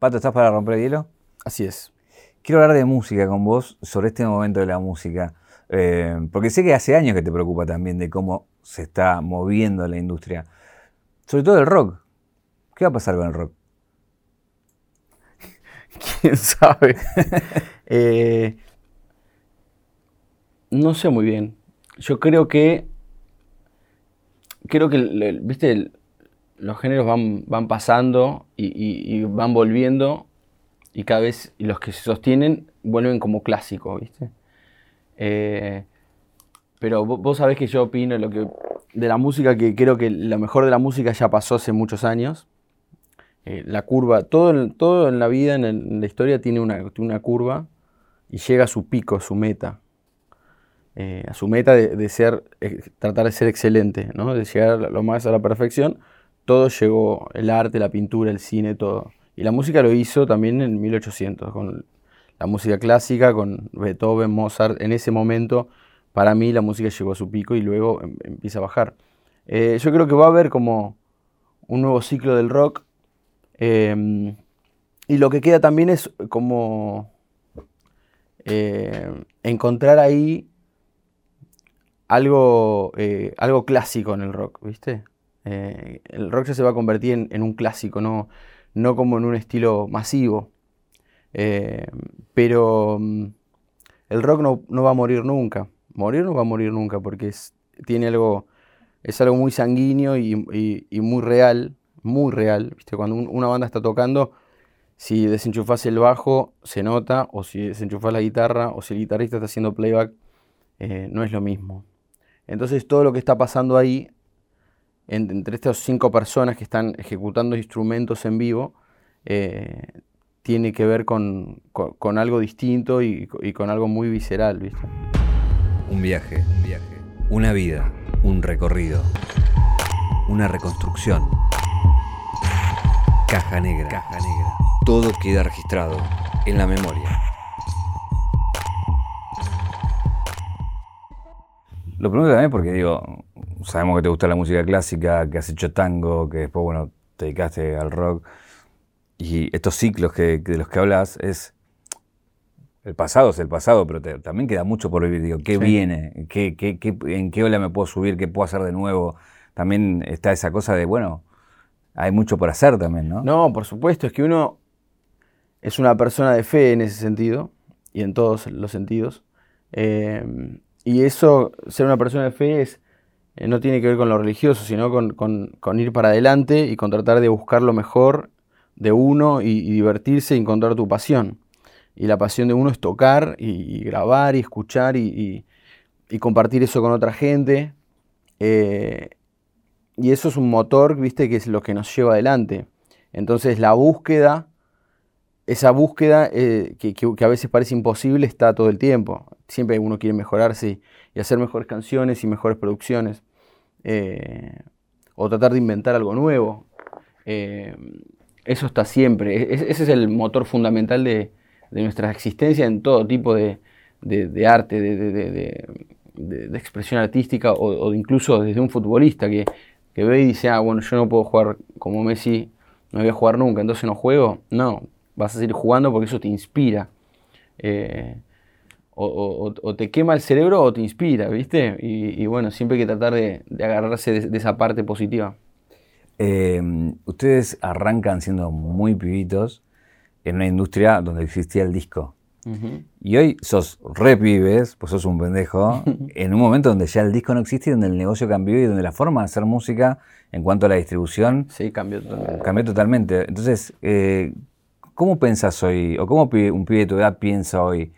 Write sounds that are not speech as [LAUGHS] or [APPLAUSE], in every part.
Pato, ¿estás para romper el hielo? Así es. Quiero hablar de música con vos, sobre este momento de la música. Eh, porque sé que hace años que te preocupa también de cómo se está moviendo la industria. Sobre todo el rock. ¿Qué va a pasar con el rock? [LAUGHS] ¿Quién sabe? [LAUGHS] Eh, no sé muy bien. Yo creo que. Creo que, viste, los géneros van, van pasando y, van volviendo y cada vez los que se sostienen vuelven como clásicos, ¿viste? Eh, pero vos, sabés que yo opino lo que, de la música que creo que lo mejor de la música ya pasó hace muchos años. Eh, la curva, todo, todo en la vida, en, la historia, tiene una, una, curva y llega a su pico, a su meta. Eh, a su meta de, ser, tratar de ser excelente, ¿no? de llegar lo más a la perfección todo llegó, el arte, la pintura, el cine, todo. Y la música lo hizo también en 1800, con la música clásica, con Beethoven, Mozart. En ese momento, para mí, la música llegó a su pico y luego em, empieza a bajar. Eh, yo creo que va a haber como un nuevo ciclo del rock. Em, y lo que queda también es como eh, encontrar ahí algo, eh, algo clásico en el rock, ¿viste? Eh, el rock ya se va a convertir en, un clásico, no, no, como en un estilo masivo. Eh, pero mm, el rock no, va a morir nunca. Morir no va a morir nunca porque es, tiene algo, es algo muy sanguíneo y, muy real, muy real. ¿viste? Cuando una banda está tocando, si desenchufas el bajo, se nota, o si desenchufas la guitarra, o si el guitarrista está haciendo playback, eh, no es lo mismo. Entonces todo lo que está pasando ahí entre estas cinco personas que están ejecutando instrumentos en vivo, eh, tiene que ver con, algo distinto y, con algo muy visceral, ¿viste? Un viaje, un viaje, una vida, un recorrido, una reconstrucción. Caja negra, caja negra. Todo queda registrado en la memoria. Lo pregunto también porque digo, sabemos que te gusta la música clásica, que has hecho tango, que después, bueno, te dedicaste al rock. Y estos ciclos que, de los que hablas es. El pasado es el pasado, pero también queda mucho por vivir. Digo, ¿qué viene? ¿Qué, qué, en qué ola me puedo subir? ¿Qué puedo hacer de nuevo? También está esa cosa de, bueno, hay mucho por hacer también, ¿no? No, por supuesto, es que uno es una persona de fe en ese sentido, y en todos los sentidos. Eh, y eso, ser una persona de fe es eh, no tiene que ver con lo religioso, sino con, ir para adelante y con tratar de buscar lo mejor de uno y, divertirse y encontrar tu pasión. Y la pasión de uno es tocar y, grabar y escuchar y, compartir eso con otra gente. Eh, y eso es un motor, viste, que es lo que nos lleva adelante. Entonces la búsqueda, esa búsqueda eh, que, a veces parece imposible, está todo el tiempo. Siempre uno quiere mejorarse y hacer mejores canciones y mejores producciones. Eh, o tratar de inventar algo nuevo. Eh, eso está siempre. E-, ese es el motor fundamental de, nuestra existencia en todo tipo de, arte, de, expresión artística o, incluso desde un futbolista que, ve y dice, ah, bueno, yo no puedo jugar como Messi, no voy a jugar nunca, entonces no juego. No, vas a seguir jugando porque eso te inspira. Eh, o, te quema el cerebro o te inspira, ¿viste? Y, bueno, siempre hay que tratar de, agarrarse de, esa parte positiva. Em, ustedes arrancan siendo muy pibitos en una industria donde existía el disco. Y hoy sos re pibes, pues sos un pendejo, [LAUGHS] en un momento donde ya el disco no existe y donde el negocio cambió y donde la forma de hacer música en cuanto a la distribución sí, cambió totalmente. Cambió totalmente. Entonces, eh, ¿cómo pensás hoy, o cómo un pibe de tu edad piensa hoy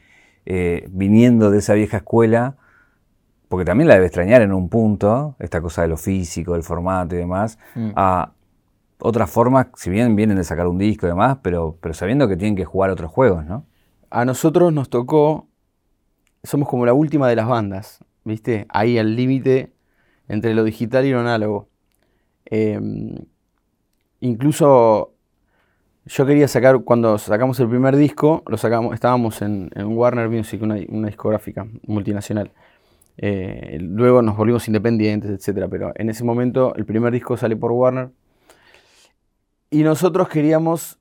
eh, viniendo de esa vieja escuela, porque también la debe extrañar en un punto, esta cosa de lo físico, del formato y demás, mm. a otras formas, si bien vienen de sacar un disco y demás, pero, pero sabiendo que tienen que jugar otros juegos, ¿no? A nosotros nos tocó, somos como la última de las bandas, ¿viste? Ahí al límite entre lo digital y lo análogo. Em, incluso yo quería sacar, cuando sacamos el primer disco, lo sacamos, estábamos en, Warner Music, una, discográfica multinacional. Eh, luego nos volvimos independientes, etc. Pero en ese momento el primer disco sale por Warner. Y nosotros queríamos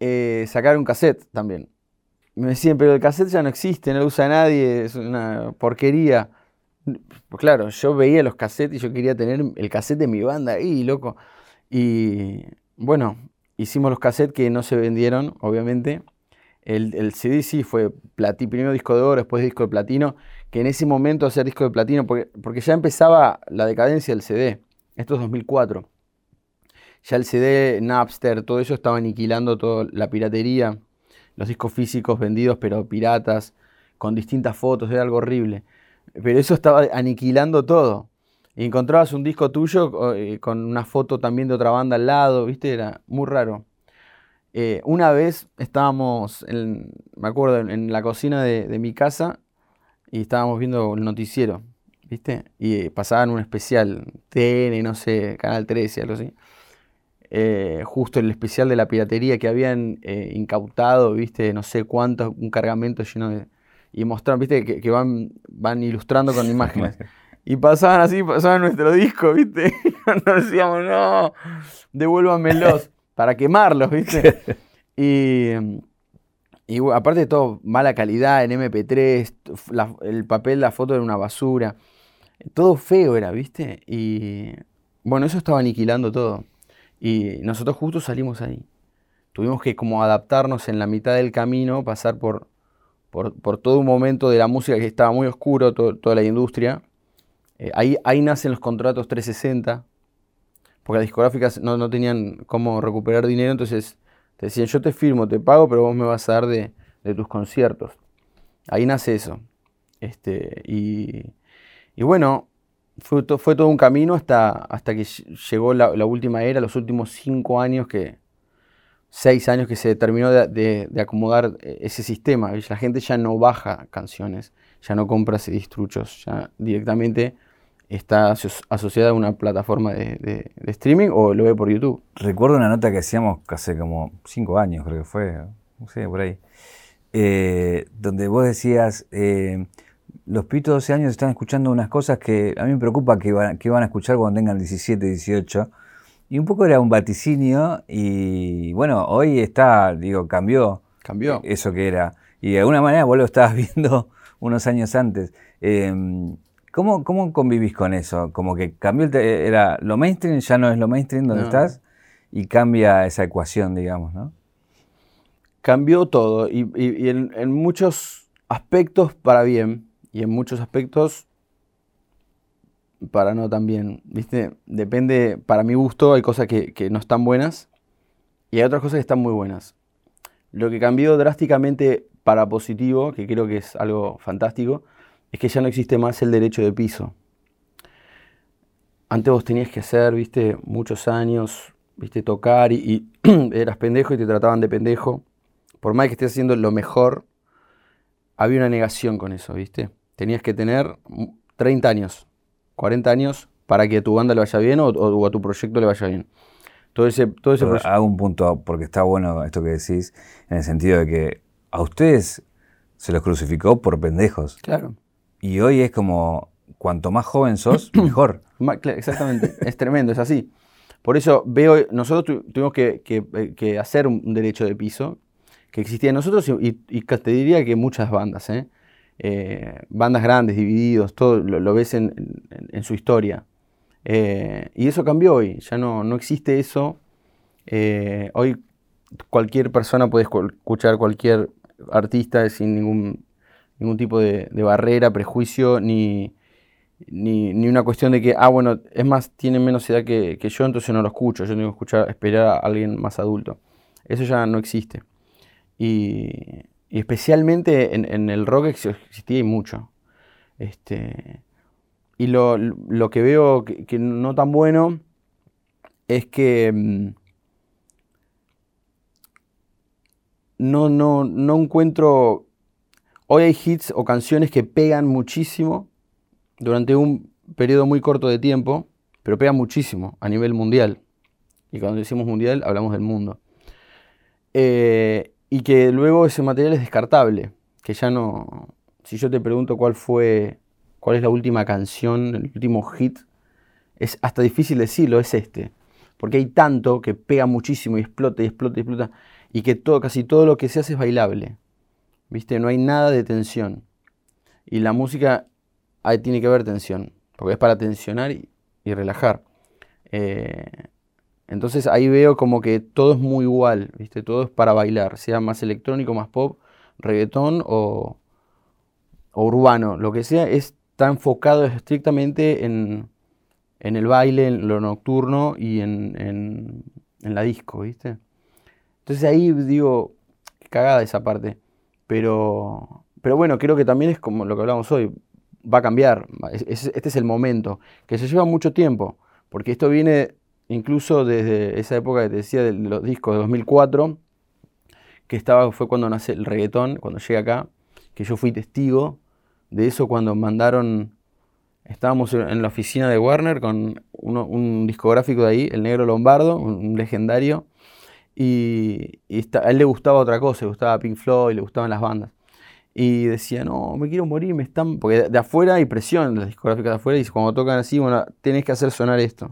eh, sacar un cassette también. Me decían, pero el cassette ya no existe, no lo usa nadie, es una porquería. Pues claro, yo veía los cassettes y yo quería tener el cassette de mi banda ahí, loco. Y bueno, hicimos los cassettes que no se vendieron, obviamente. El, CD sí fue primero disco de oro, después disco de platino, que en ese momento hacer disco de platino, porque, porque ya empezaba la decadencia del CD. Esto es 2004. Ya el CD, Napster, todo eso estaba aniquilando toda la piratería, los discos físicos vendidos pero piratas, con distintas fotos, era algo horrible. Pero eso estaba aniquilando todo. Y encontrabas un disco tuyo eh, con una foto también de otra banda al lado, ¿viste? Era muy raro. Eh, una vez estábamos, me acuerdo, en, la cocina de, mi casa y estábamos viendo el noticiero, ¿viste? Y pasaban un especial, TN, no sé, Canal 13, algo así. Eh, justo el especial de la piratería que habían eh, incautado, viste, no sé cuántos, un cargamento lleno de... Y mostraron, viste, que, van, van ilustrando con [LAUGHS] imágenes. Y pasaban así, pasaban nuestro disco, viste. [LAUGHS] Nos decíamos, no, devuélvamelos para quemarlos, viste. [LAUGHS] y, y aparte de todo, mala calidad en MP3, el papel, la foto era una basura. Todo feo era, viste. Y bueno, eso estaba aniquilando todo. Y nosotros justo salimos ahí. Tuvimos que como adaptarnos en la mitad del camino, pasar por, por, todo un momento de la música que estaba muy oscuro, toda la industria. Eh, ahí, ahí nacen los contratos 360, porque las discográficas no, no, tenían cómo recuperar dinero, entonces te decían, yo te firmo, te pago, pero vos me vas a dar de, de tus conciertos. Ahí nace eso. Este, y, y bueno, fue, fue, todo un camino hasta, hasta que llegó la, última era, los últimos cinco años que, seis años que se terminó de, acomodar eh, ese sistema. La gente ya no baja canciones, ya no compra CDs truchos, ya directamente está asociada a una plataforma de, streaming o lo ve por YouTube. Recuerdo una nota que hacíamos hace como cinco años, creo que fue, no sé, por ahí, eh, donde vos decías... Eh, los pitos de 12 años están escuchando unas cosas que a mí me preocupa que van, que van a escuchar cuando tengan 17, 18. Y un poco era un vaticinio y bueno, hoy está, digo, cambió. Cambió. Eso que era. Y de alguna manera vos lo estabas [LAUGHS] viendo unos años antes. Em, ¿cómo, ¿Cómo convivís con eso? Como que cambió, el era lo mainstream, ya no es lo mainstream donde estás y cambia esa ecuación, digamos, ¿no? Cambió todo y, en muchos aspectos para bien y en muchos aspectos para no también, ¿viste? Depende, para mi gusto hay cosas que, no están buenas y hay otras cosas que están muy buenas. Lo que cambió drásticamente para positivo, que creo que es algo fantástico, es que ya no existe más el derecho de piso. Antes vos tenías que hacer, viste, muchos años, viste, tocar y, y [CLEARS THROAT] eras pendejo y te trataban de pendejo. Por más que estés haciendo lo mejor, había una negación con eso, viste tenías que tener 30 años, 40 años para que a tu banda le vaya bien o, a tu proyecto le vaya bien. Todo ese, todo ese Hago un punto, porque está bueno esto que decís, en el sentido de que a ustedes se los crucificó por pendejos. Claro. Y hoy es como, cuanto más joven sos, [CLEARS THROAT] mejor. Exactamente, es tremendo, es así. Por eso veo, nosotros tuvimos que, hacer un derecho de piso que existía en nosotros y, y, te diría que muchas bandas, ¿eh? Eh, bandas grandes, divididos, todo lo, ves en, su historia. Eh, y eso cambió hoy, ya no, no existe eso. Eh, hoy cualquier persona puede escuchar cualquier artista sin ningún, ningún tipo de, barrera, prejuicio, ni, ni, una cuestión de que, ah, bueno, es más, tiene menos edad que, que yo, entonces no lo escucho, yo tengo que escuchar, esperar a alguien más adulto. Eso ya no existe. Y, y especialmente en, el rock existía y mucho. Este, y lo, que veo que, no tan bueno es que mm, no, no, no encuentro... Hoy hay hits o canciones que pegan muchísimo durante un periodo muy corto de tiempo, pero pegan muchísimo a nivel mundial. Y cuando decimos mundial hablamos del mundo. Eh, y que luego ese material es descartable, que ya no... Si yo te pregunto cuál fue, cuál es la última canción, el último hit, es hasta difícil decirlo, es este. Porque hay tanto que pega muchísimo y explota y explota y explota. y que todo, casi todo lo que se hace es bailable. ¿Viste? No hay nada de tensión. Y la música ahí tiene que haber tensión, porque es para tensionar y, relajar. Eh, entonces ahí veo como que todo es muy igual, ¿viste? Todo es para bailar, sea más electrónico, más pop, reggaetón o, urbano, lo que sea, está enfocado estrictamente en, el baile, en lo nocturno y en, la disco, ¿viste? Entonces ahí digo, cagada esa parte. Pero, pero bueno, creo que también es como lo que hablamos hoy, va a cambiar. este es el momento, que se lleva mucho tiempo, porque esto viene incluso desde esa época que te decía de los discos de 2004, que estaba, fue cuando nace el reggaetón, cuando llegué acá, que yo fui testigo de eso cuando mandaron, estábamos en la oficina de Warner con un discográfico de ahí, el Negro Lombardo, un, legendario, y, a él le gustaba otra cosa, le gustaba Pink Floyd, le gustaban las bandas. Y decía, no, me quiero morir, me están... Porque de, afuera hay presión, las discográficas de afuera, y cuando tocan así, bueno, tenés que hacer sonar esto.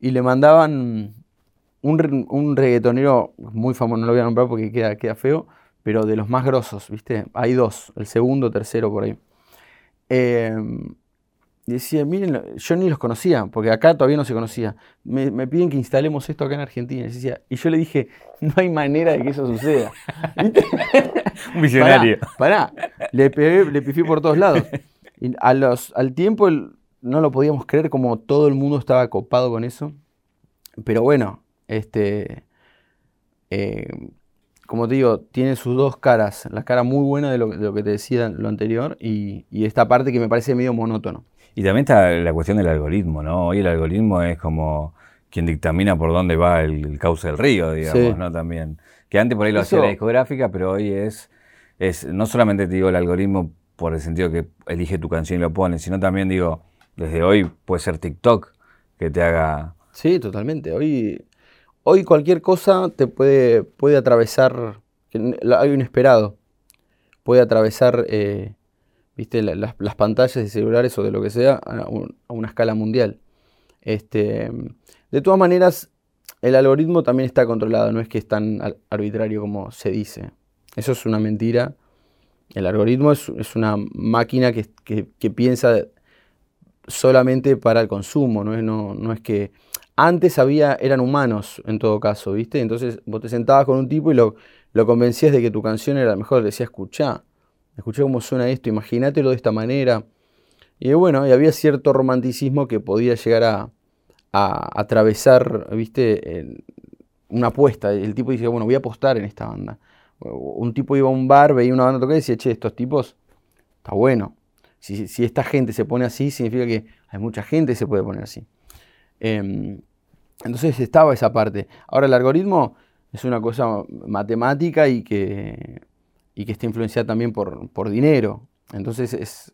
Y le mandaban un, un reggaetonero muy famoso, no lo voy a nombrar porque queda, queda feo, pero de los más grosos, ¿viste? Hay dos, el segundo, tercero por ahí. Em, decía, miren, yo ni los conocía, porque acá todavía no se conocía. Me, piden que instalemos esto acá en Argentina. Y, yo le dije, no hay manera de que eso suceda. [LAUGHS] Un visionario. [LAUGHS] Pará, Le, le pifié por todos lados. Y a los, al tiempo no lo podíamos creer como todo el mundo estaba copado con eso. Pero bueno, este, eh, como te digo, tiene sus dos caras. La cara muy buena de lo, que te decía lo anterior y, esta parte que me parece medio monótono. Y también está la cuestión del algoritmo, ¿no? Hoy el algoritmo es como quien dictamina por dónde va el, cauce del río, digamos, ¿no? También. Que antes por ahí lo hacía la discográfica, pero hoy es, es, no solamente te digo el algoritmo por el sentido que elige tu canción y lo pone, sino también digo, desde hoy puede ser TikTok que te haga... Sí, totalmente. Hoy Hoy cualquier cosa te puede, puede atravesar, hay un esperado, puede atravesar eh, ¿viste? las, pantallas de celulares o de lo que sea a, una escala mundial. Este, de todas maneras, el algoritmo también está controlado, no es que es tan arbitrario como se dice. Eso es una mentira. El algoritmo es, una máquina que, que, piensa solamente para el consumo, no es, no, no es que antes había, eran humanos en todo caso, ¿viste? Entonces vos te sentabas con un tipo y lo, lo convencías de que tu canción era la mejor. Le escuchá, escuchá cómo suena esto, imagínatelo de esta manera. Y bueno, y había cierto romanticismo que podía llegar a, atravesar, ¿viste? una apuesta. El tipo dice, bueno, voy a apostar en esta banda. Un tipo iba a un bar, veía una banda tocar y decía, che, estos tipos, está bueno. Si, si esta gente se pone así, significa que hay mucha gente que se puede poner así. Em, entonces estaba esa parte. Ahora el algoritmo es una cosa matemática y que, y que está influenciada también por, por dinero. Entonces es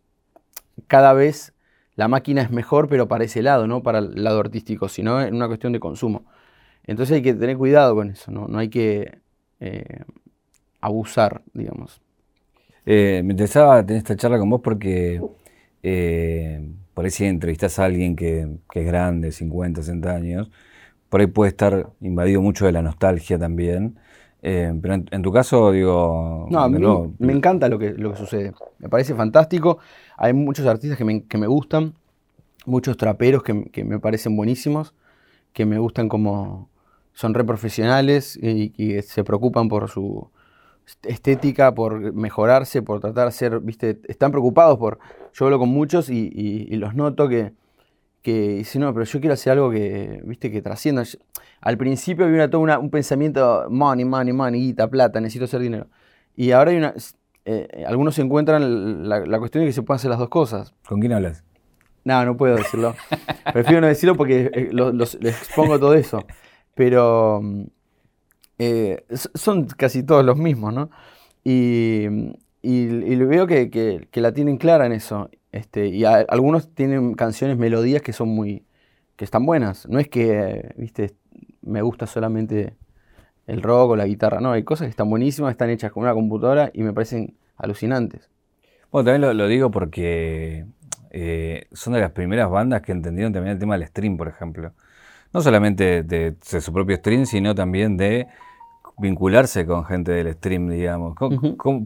cada vez la máquina es mejor, pero para ese lado, no para el lado artístico, sino en una cuestión de consumo. Entonces hay que tener cuidado con eso, no, no hay que eh, abusar, digamos. Eh, me interesaba tener esta charla con vos porque eh, por ahí si entrevistas a alguien que, es grande, 50, 60 años, por ahí puede estar invadido mucho de la nostalgia también. Eh, pero en, tu caso, digo... No, a mí me encanta lo que, lo que sucede. Me parece fantástico. Hay muchos artistas que me, gustan, muchos traperos que, me parecen buenísimos, que me gustan como son re profesionales y, y se preocupan por su, estética, por mejorarse, por tratar de ser, viste, están preocupados por, yo hablo con muchos y, los noto que, que dicen, no, pero yo quiero hacer algo que, viste, que trascienda. Al principio había todo un pensamiento, money, money, money, guita, plata, necesito hacer dinero. Y ahora hay una, eh, algunos encuentran la, cuestión de que se pueden hacer las dos cosas. ¿Con quién hablas? No, no puedo decirlo. [LAUGHS] Prefiero no decirlo porque eh, les expongo todo eso. Pero mm, eh, son casi todos los mismos, ¿no? Y, y, veo que, la tienen clara en eso. Este, y algunos tienen canciones, melodías que son muy, que están buenas. No es que, viste, me gusta solamente el rock o la guitarra, no, hay cosas que están buenísimas, están hechas con una computadora y me parecen alucinantes. Bueno, también lo, digo porque eh, son de las primeras bandas que entendieron también el tema del stream, por ejemplo. No solamente de, de su propio stream, sino también de vincularse con gente del stream, digamos.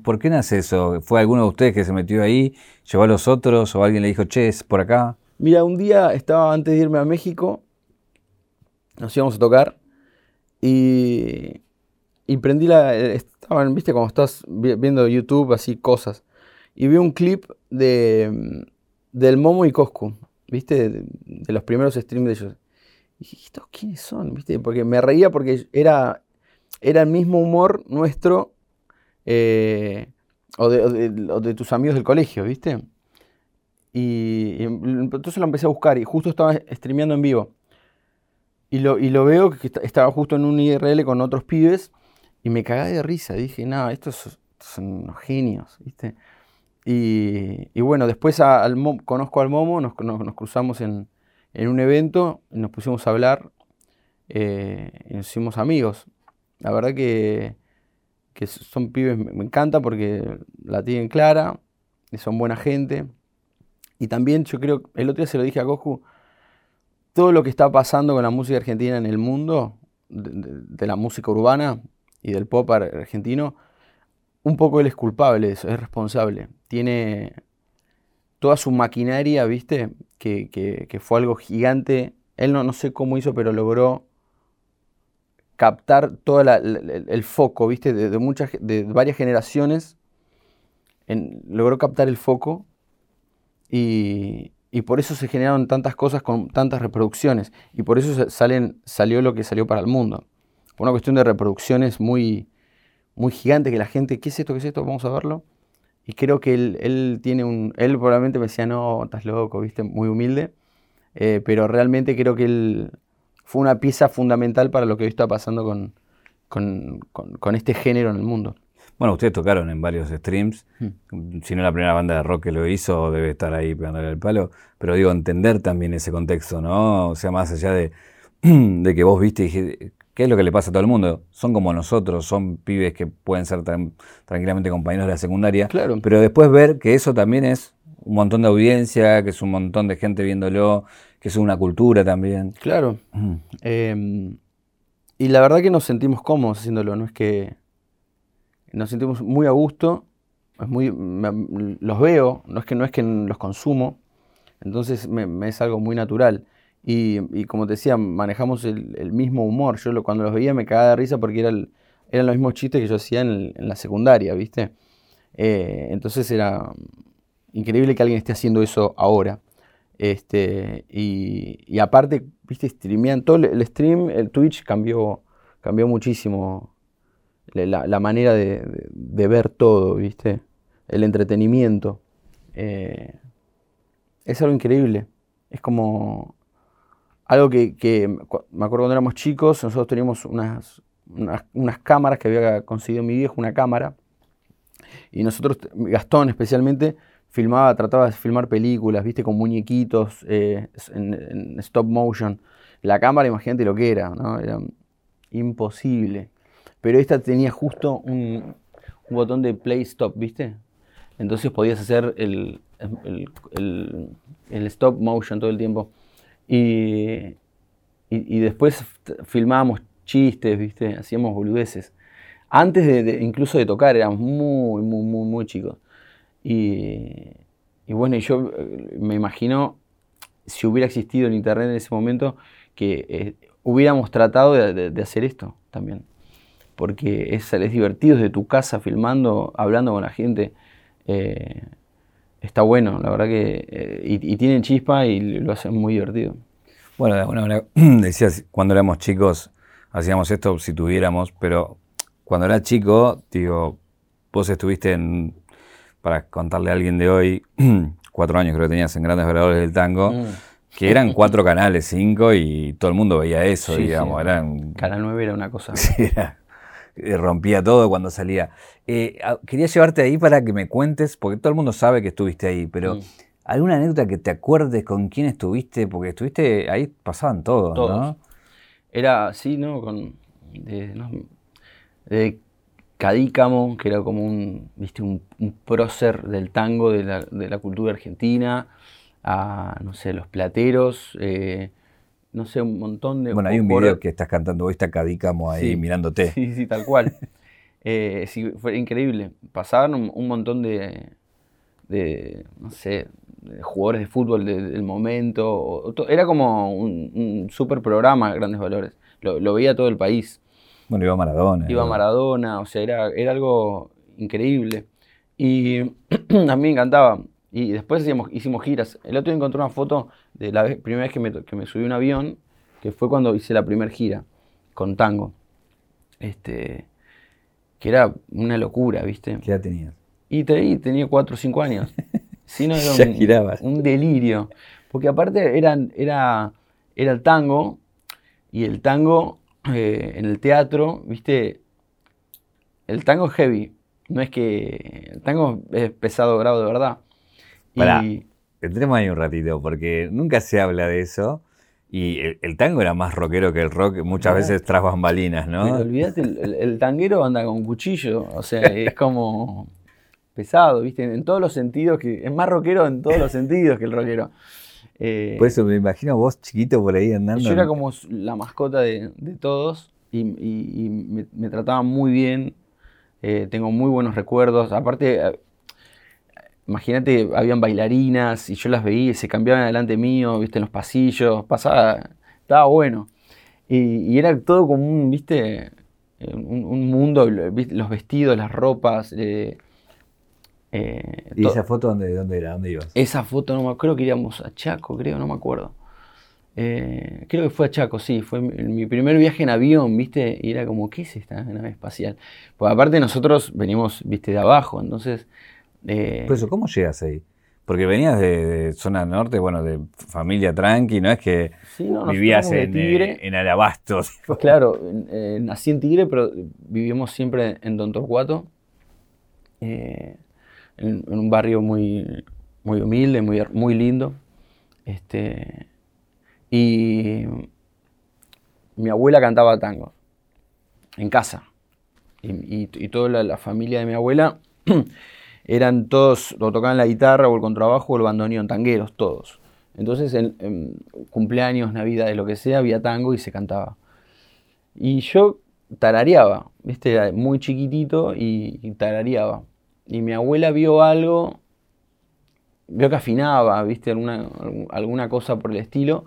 ¿Por qué nace eso? ¿Fue alguno de ustedes que se metió ahí, llevó a los otros o alguien le dijo, che, es por acá? Mira, un día estaba antes de irme a México, nos íbamos a tocar y, y prendí la... Estaban, viste, como estás viendo YouTube, así cosas. Y vi un clip de, del Momo y Coscu, viste, de, los primeros streams de ellos. Y dije, ¿estos quiénes son? ¿Viste? Porque me reía porque era era el mismo humor nuestro eh, o, de, tus amigos del colegio, ¿viste? Y, entonces lo empecé a buscar y justo estaba streameando en vivo. Y lo, y lo veo que estaba justo en un IRL con otros pibes y me cagué de risa. Dije, no, estos, son genios, ¿viste? Y, bueno, después conozco al Momo, nos, cruzamos en, un evento, y nos pusimos a hablar eh, y nos hicimos amigos. La verdad que, son pibes, me encanta porque la tienen clara, y son buena gente. Y también yo creo, el otro día se lo dije a Goku, todo lo que está pasando con la música argentina en el mundo, de, la música urbana y del pop argentino, un poco él es culpable eso, es responsable. Tiene toda su maquinaria, ¿viste? Que, que, fue algo gigante. Él no, no sé cómo hizo, pero logró captar todo el, foco, ¿viste? De, muchas, de varias generaciones. logró captar el foco y, por eso se generaron tantas cosas con tantas reproducciones. Y por eso salen, salió lo que salió para el mundo. Una cuestión de reproducciones muy, muy gigante que la gente, ¿qué es esto? ¿Qué es esto? Vamos a verlo. Y creo que él, tiene un. Él probablemente me decía, no, estás loco, ¿viste? Muy humilde. Eh, pero realmente creo que él fue una pieza fundamental para lo que hoy está pasando con, con, este género en el mundo. Bueno, ustedes tocaron en varios streams, hmm. si no la primera banda de rock que lo hizo, debe estar ahí pegándole el palo, pero digo, entender también ese contexto, ¿no? O sea, más allá de, [CLEARS THROAT] de que vos viste y dije, ¿qué es lo que le pasa a todo el mundo? Son como nosotros, son pibes que pueden ser tranquilamente compañeros de la secundaria, claro. pero después ver que eso también es un montón de audiencia, que es un montón de gente viéndolo, que es una cultura también. Claro. Em, y la verdad que nos sentimos cómodos haciéndolo, no es que nos sentimos muy a gusto, es muy, los veo, no es que no es que los consumo, entonces me, es algo muy natural. Y, como te decía, manejamos el, mismo humor. Yo cuando los veía me cagaba de risa porque era eran los mismos chistes que yo hacía en, la secundaria, ¿viste? Eh, entonces era increíble que alguien esté haciendo eso ahora. Este, y, aparte, viste, streamean todo el stream, el Twitch cambió, cambió muchísimo la, manera de, ver todo, viste, el entretenimiento. Eh, es algo increíble. Es como algo que, me acuerdo cuando éramos chicos, nosotros teníamos unas, unas, cámaras que había conseguido mi viejo, una cámara. Y nosotros, Gastón especialmente, filmaba, trataba de filmar películas, viste, con muñequitos, eh, en, stop motion. La cámara, imagínate lo que era, ¿no? Era imposible. Pero esta tenía justo un, botón de play stop, ¿viste? Entonces podías hacer el, el, stop motion todo el tiempo. Y, después filmábamos chistes, ¿viste? Hacíamos boludeces. Antes de, incluso de tocar éramos muy, muy, muy, muy chicos. Y, bueno, yo eh, me imagino si hubiera existido el Internet en ese momento, que eh, hubiéramos tratado de, hacer esto también. Porque es, es divertido desde tu casa filmando, hablando con la gente. Eh, está bueno, la verdad que. y, tienen chispa y lo hacen muy divertido. Bueno, de alguna [CLEARS THROAT] decías, cuando éramos chicos hacíamos esto si tuviéramos, pero cuando era chico, digo, vos estuviste en para contarle a alguien de hoy, [CLEARS THROAT] cuatro años creo que tenías en Grandes Veladores del Tango, mm. que eran cuatro canales, cinco, y todo el mundo veía eso, digamos. Eran, Canal 9 era una cosa. [LAUGHS] Sí, eh, rompía todo cuando salía. Eh, quería llevarte ahí para que me cuentes, porque todo el mundo sabe que estuviste ahí, pero mm. ¿alguna anécdota que te acuerdes con quién estuviste? Porque estuviste ahí, pasaban todos, todos. ¿no? Era, sí, ¿no? Con, de, no, de Cadícamo, que era como un, ¿viste? un, prócer del tango de la, cultura argentina, a, no sé, los plateros, eh, no sé, un montón de... Bueno, hay un video que estás cantando hoy, está Cadícamo ahí Sí. mirándote. Sí, sí, tal cual. [LAUGHS] Eh, sí, fue increíble. Pasaban un, un montón de, de, no sé, de jugadores de fútbol de- del momento. o- Era como un, un super programa, Grandes Valores. Lo, lo veía todo el país. Bueno, iba Maradona. Iba Maradona, o sea, era, era algo increíble. Y [CLEARS THROAT] a mí me encantaba. Y después hicimos giras. El otro día encontré una foto de la vez- primera vez que me, que me subí a un avión, que fue cuando hice la primera gira con tango. Este, que era una locura, ¿viste? ¿Qué edad tenías? Y te- y tenía 4 o 5 años. [LAUGHS] Si no, era Ya un, girabas. un delirio. Porque aparte eran, era, era el tango, y el tango eh, en el teatro, viste, el tango es heavy. No es que. El tango es pesado grado de verdad. Pará. Y Entremos ahí un ratito, porque nunca se habla de eso. Y el, el tango era más rockero que el rock, muchas No. veces tras bambalinas, ¿no? olvídate, el, el- el tanguero anda con cuchillo. O sea, [LAUGHS] es como pesado, viste, en todos los sentidos. que Es más rockero en todos los sentidos que el rockero. Eh, Por eso me imagino vos chiquito por ahí andando. Yo era como la mascota de, de todos y, y- y me, me trataban muy bien. eh, tengo muy buenos recuerdos. Aparte, eh, imagínate, habían bailarinas y yo las veía y se cambiaban delante mío, viste, en los pasillos. Pasaba, estaba bueno. Y, y era todo como un, viste, eh, un, un mundo, viste, los vestidos, las ropas. eh, eh, ¿Y esa foto dónde, dónde era? ¿Dónde ibas? esa foto, no me acuerdo que íbamos a Chaco, creo, no me acuerdo. Eh, creo que fue a Chaco, sí, fue mi, mi primer viaje en avión, ¿viste? Y era como, ¿qué es esta nave espacial? Pues aparte nosotros venimos, ¿viste? De abajo, entonces... eh, Por eso, ¿cómo llegas ahí? Porque venías de, de zona norte, bueno, de familia tranqui, no es que sí, no, vivías en, Tigre. eh, en Alabastos. [LAUGHS] Pues claro, nací en Tigre, pero vivimos siempre en Don Torcuato, eh, en, un barrio muy, muy humilde, muy, muy lindo. Este, y mi abuela cantaba tango en casa. Y, y- toda la, familia de mi abuela [CLEARS THROAT] eran todos, o tocaban la guitarra o el contrabajo o el bandoneón, tangueros, todos. Entonces, en, en cumpleaños, navidades, lo que sea, había tango y se cantaba. Y yo tarareaba, ¿viste? Era muy chiquitito y tarareaba. Y mi abuela vio algo, vio que afinaba, ¿viste? Alguna, alguna cosa por el estilo,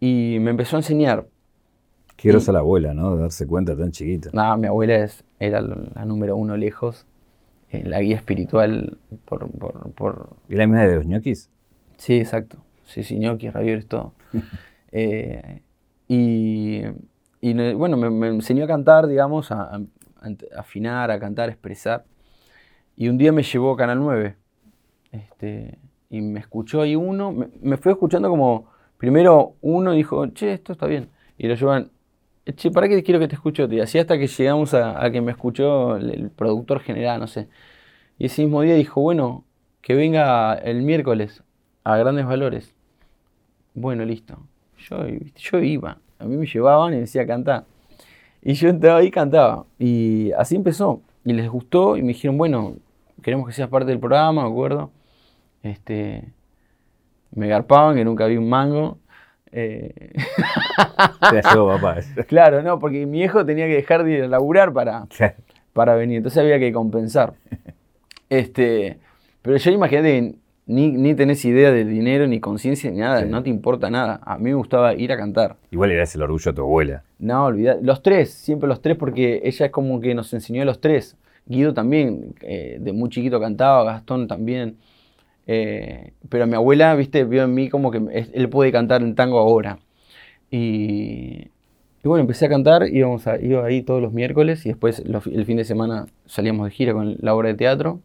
y me empezó a enseñar. Qué grosa la abuela, ¿no? De darse cuenta tan chiquita. Nada, mi abuela es, era la número uno lejos, eh, la guía espiritual por, por, por- ¿Y la misma de los ñoquis? Sí, exacto. Sí, sí, ñoquis, ravioles, todo. [LAUGHS] Eh, y, y bueno, me, me enseñó a cantar, digamos, a, a- a afinar, a cantar, a expresar. Y un día me llevó a Canal 9. Este, y me escuchó ahí uno, me, me fue escuchando como, primero uno dijo, che, esto está bien. Y lo llevan, che, ¿para qué quiero que te escuche? Y así hasta que llegamos a, a que me escuchó el, productor general, no sé. Y ese mismo día dijo, bueno, que venga el miércoles a grandes valores. Bueno, listo. Yo, yo iba. A mí me llevaban y decía cantar. Y yo entraba ahí y cantaba. Y así empezó. Y les gustó y me dijeron, bueno, queremos que seas parte del programa, me acuerdo. Este, me garpaban, que nunca vi un mango. Eh, Te papá. [LAUGHS] claro, no, porque mi viejo tenía que dejar de ir a laburar para, para venir. Entonces había que compensar. Este, pero yo imagínate ni, ni tenés idea del dinero, ni conciencia, ni nada, Sí. no te importa nada. A mí me gustaba ir a cantar. Igual eras el orgullo de tu abuela. No, olvidar. Los tres, siempre los tres, porque ella es como que nos enseñó a los tres. Guido también, eh, de muy chiquito cantaba, Gastón también. Eh, pero mi abuela, viste, vio en mí como que él puede cantar en tango ahora. Y, bueno, empecé a cantar, íbamos a, iba ahí todos los miércoles y después el fin de semana salíamos de gira con la obra de teatro.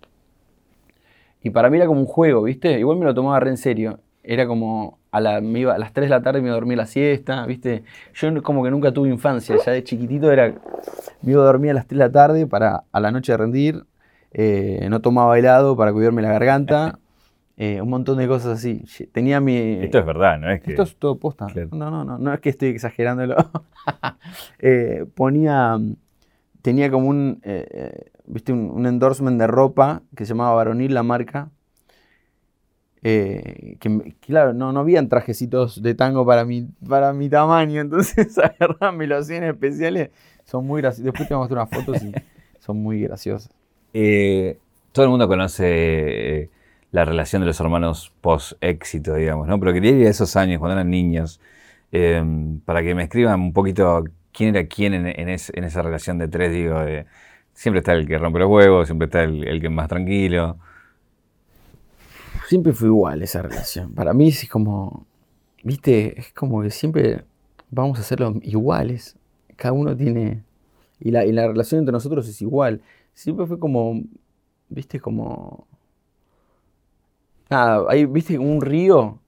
Y para mí era como un juego, ¿viste? Igual me lo tomaba re en serio. Era como a, la, me iba, a las 3 de la tarde me iba a dormir la siesta, ¿viste? Yo como que nunca tuve infancia, ya de chiquitito era, me iba a dormir a las 3 de la tarde para a la noche rendir, eh, no tomaba helado para cuidarme la garganta, [LAUGHS] eh, un montón de cosas así. Tenía mi... Esto es verdad, ¿no? Es que... Esto es todo posta. Claro. No, no, no, no es que estoy exagerándolo. [LAUGHS] Eh, ponía, tenía como un, viste, un, un endorsement de ropa que se llamaba Varonil, la marca. Eh, que, claro, no, no habían trajecitos de tango para mi, para mi tamaño, [LAUGHS] entonces agarraban melociones especiales, son muy graciosos. Después te muestro unas fotos y son muy graciosas. Eh, todo el mundo conoce eh, la relación de los hermanos post-éxito, digamos, ¿no? Pero quería ir a esos años, cuando eran niños, para que me escriban un poquito quién era quién en, esa relación de tres, digo, siempre está el que rompe los huevos, siempre está el, el que es más tranquilo siempre fue igual esa relación. Para mí es como, viste, es como que siempre vamos a hacerlo iguales. Cada uno tiene... Y la, la relación entre nosotros es igual. Siempre fue como, viste, como... Nada, hay, viste, un río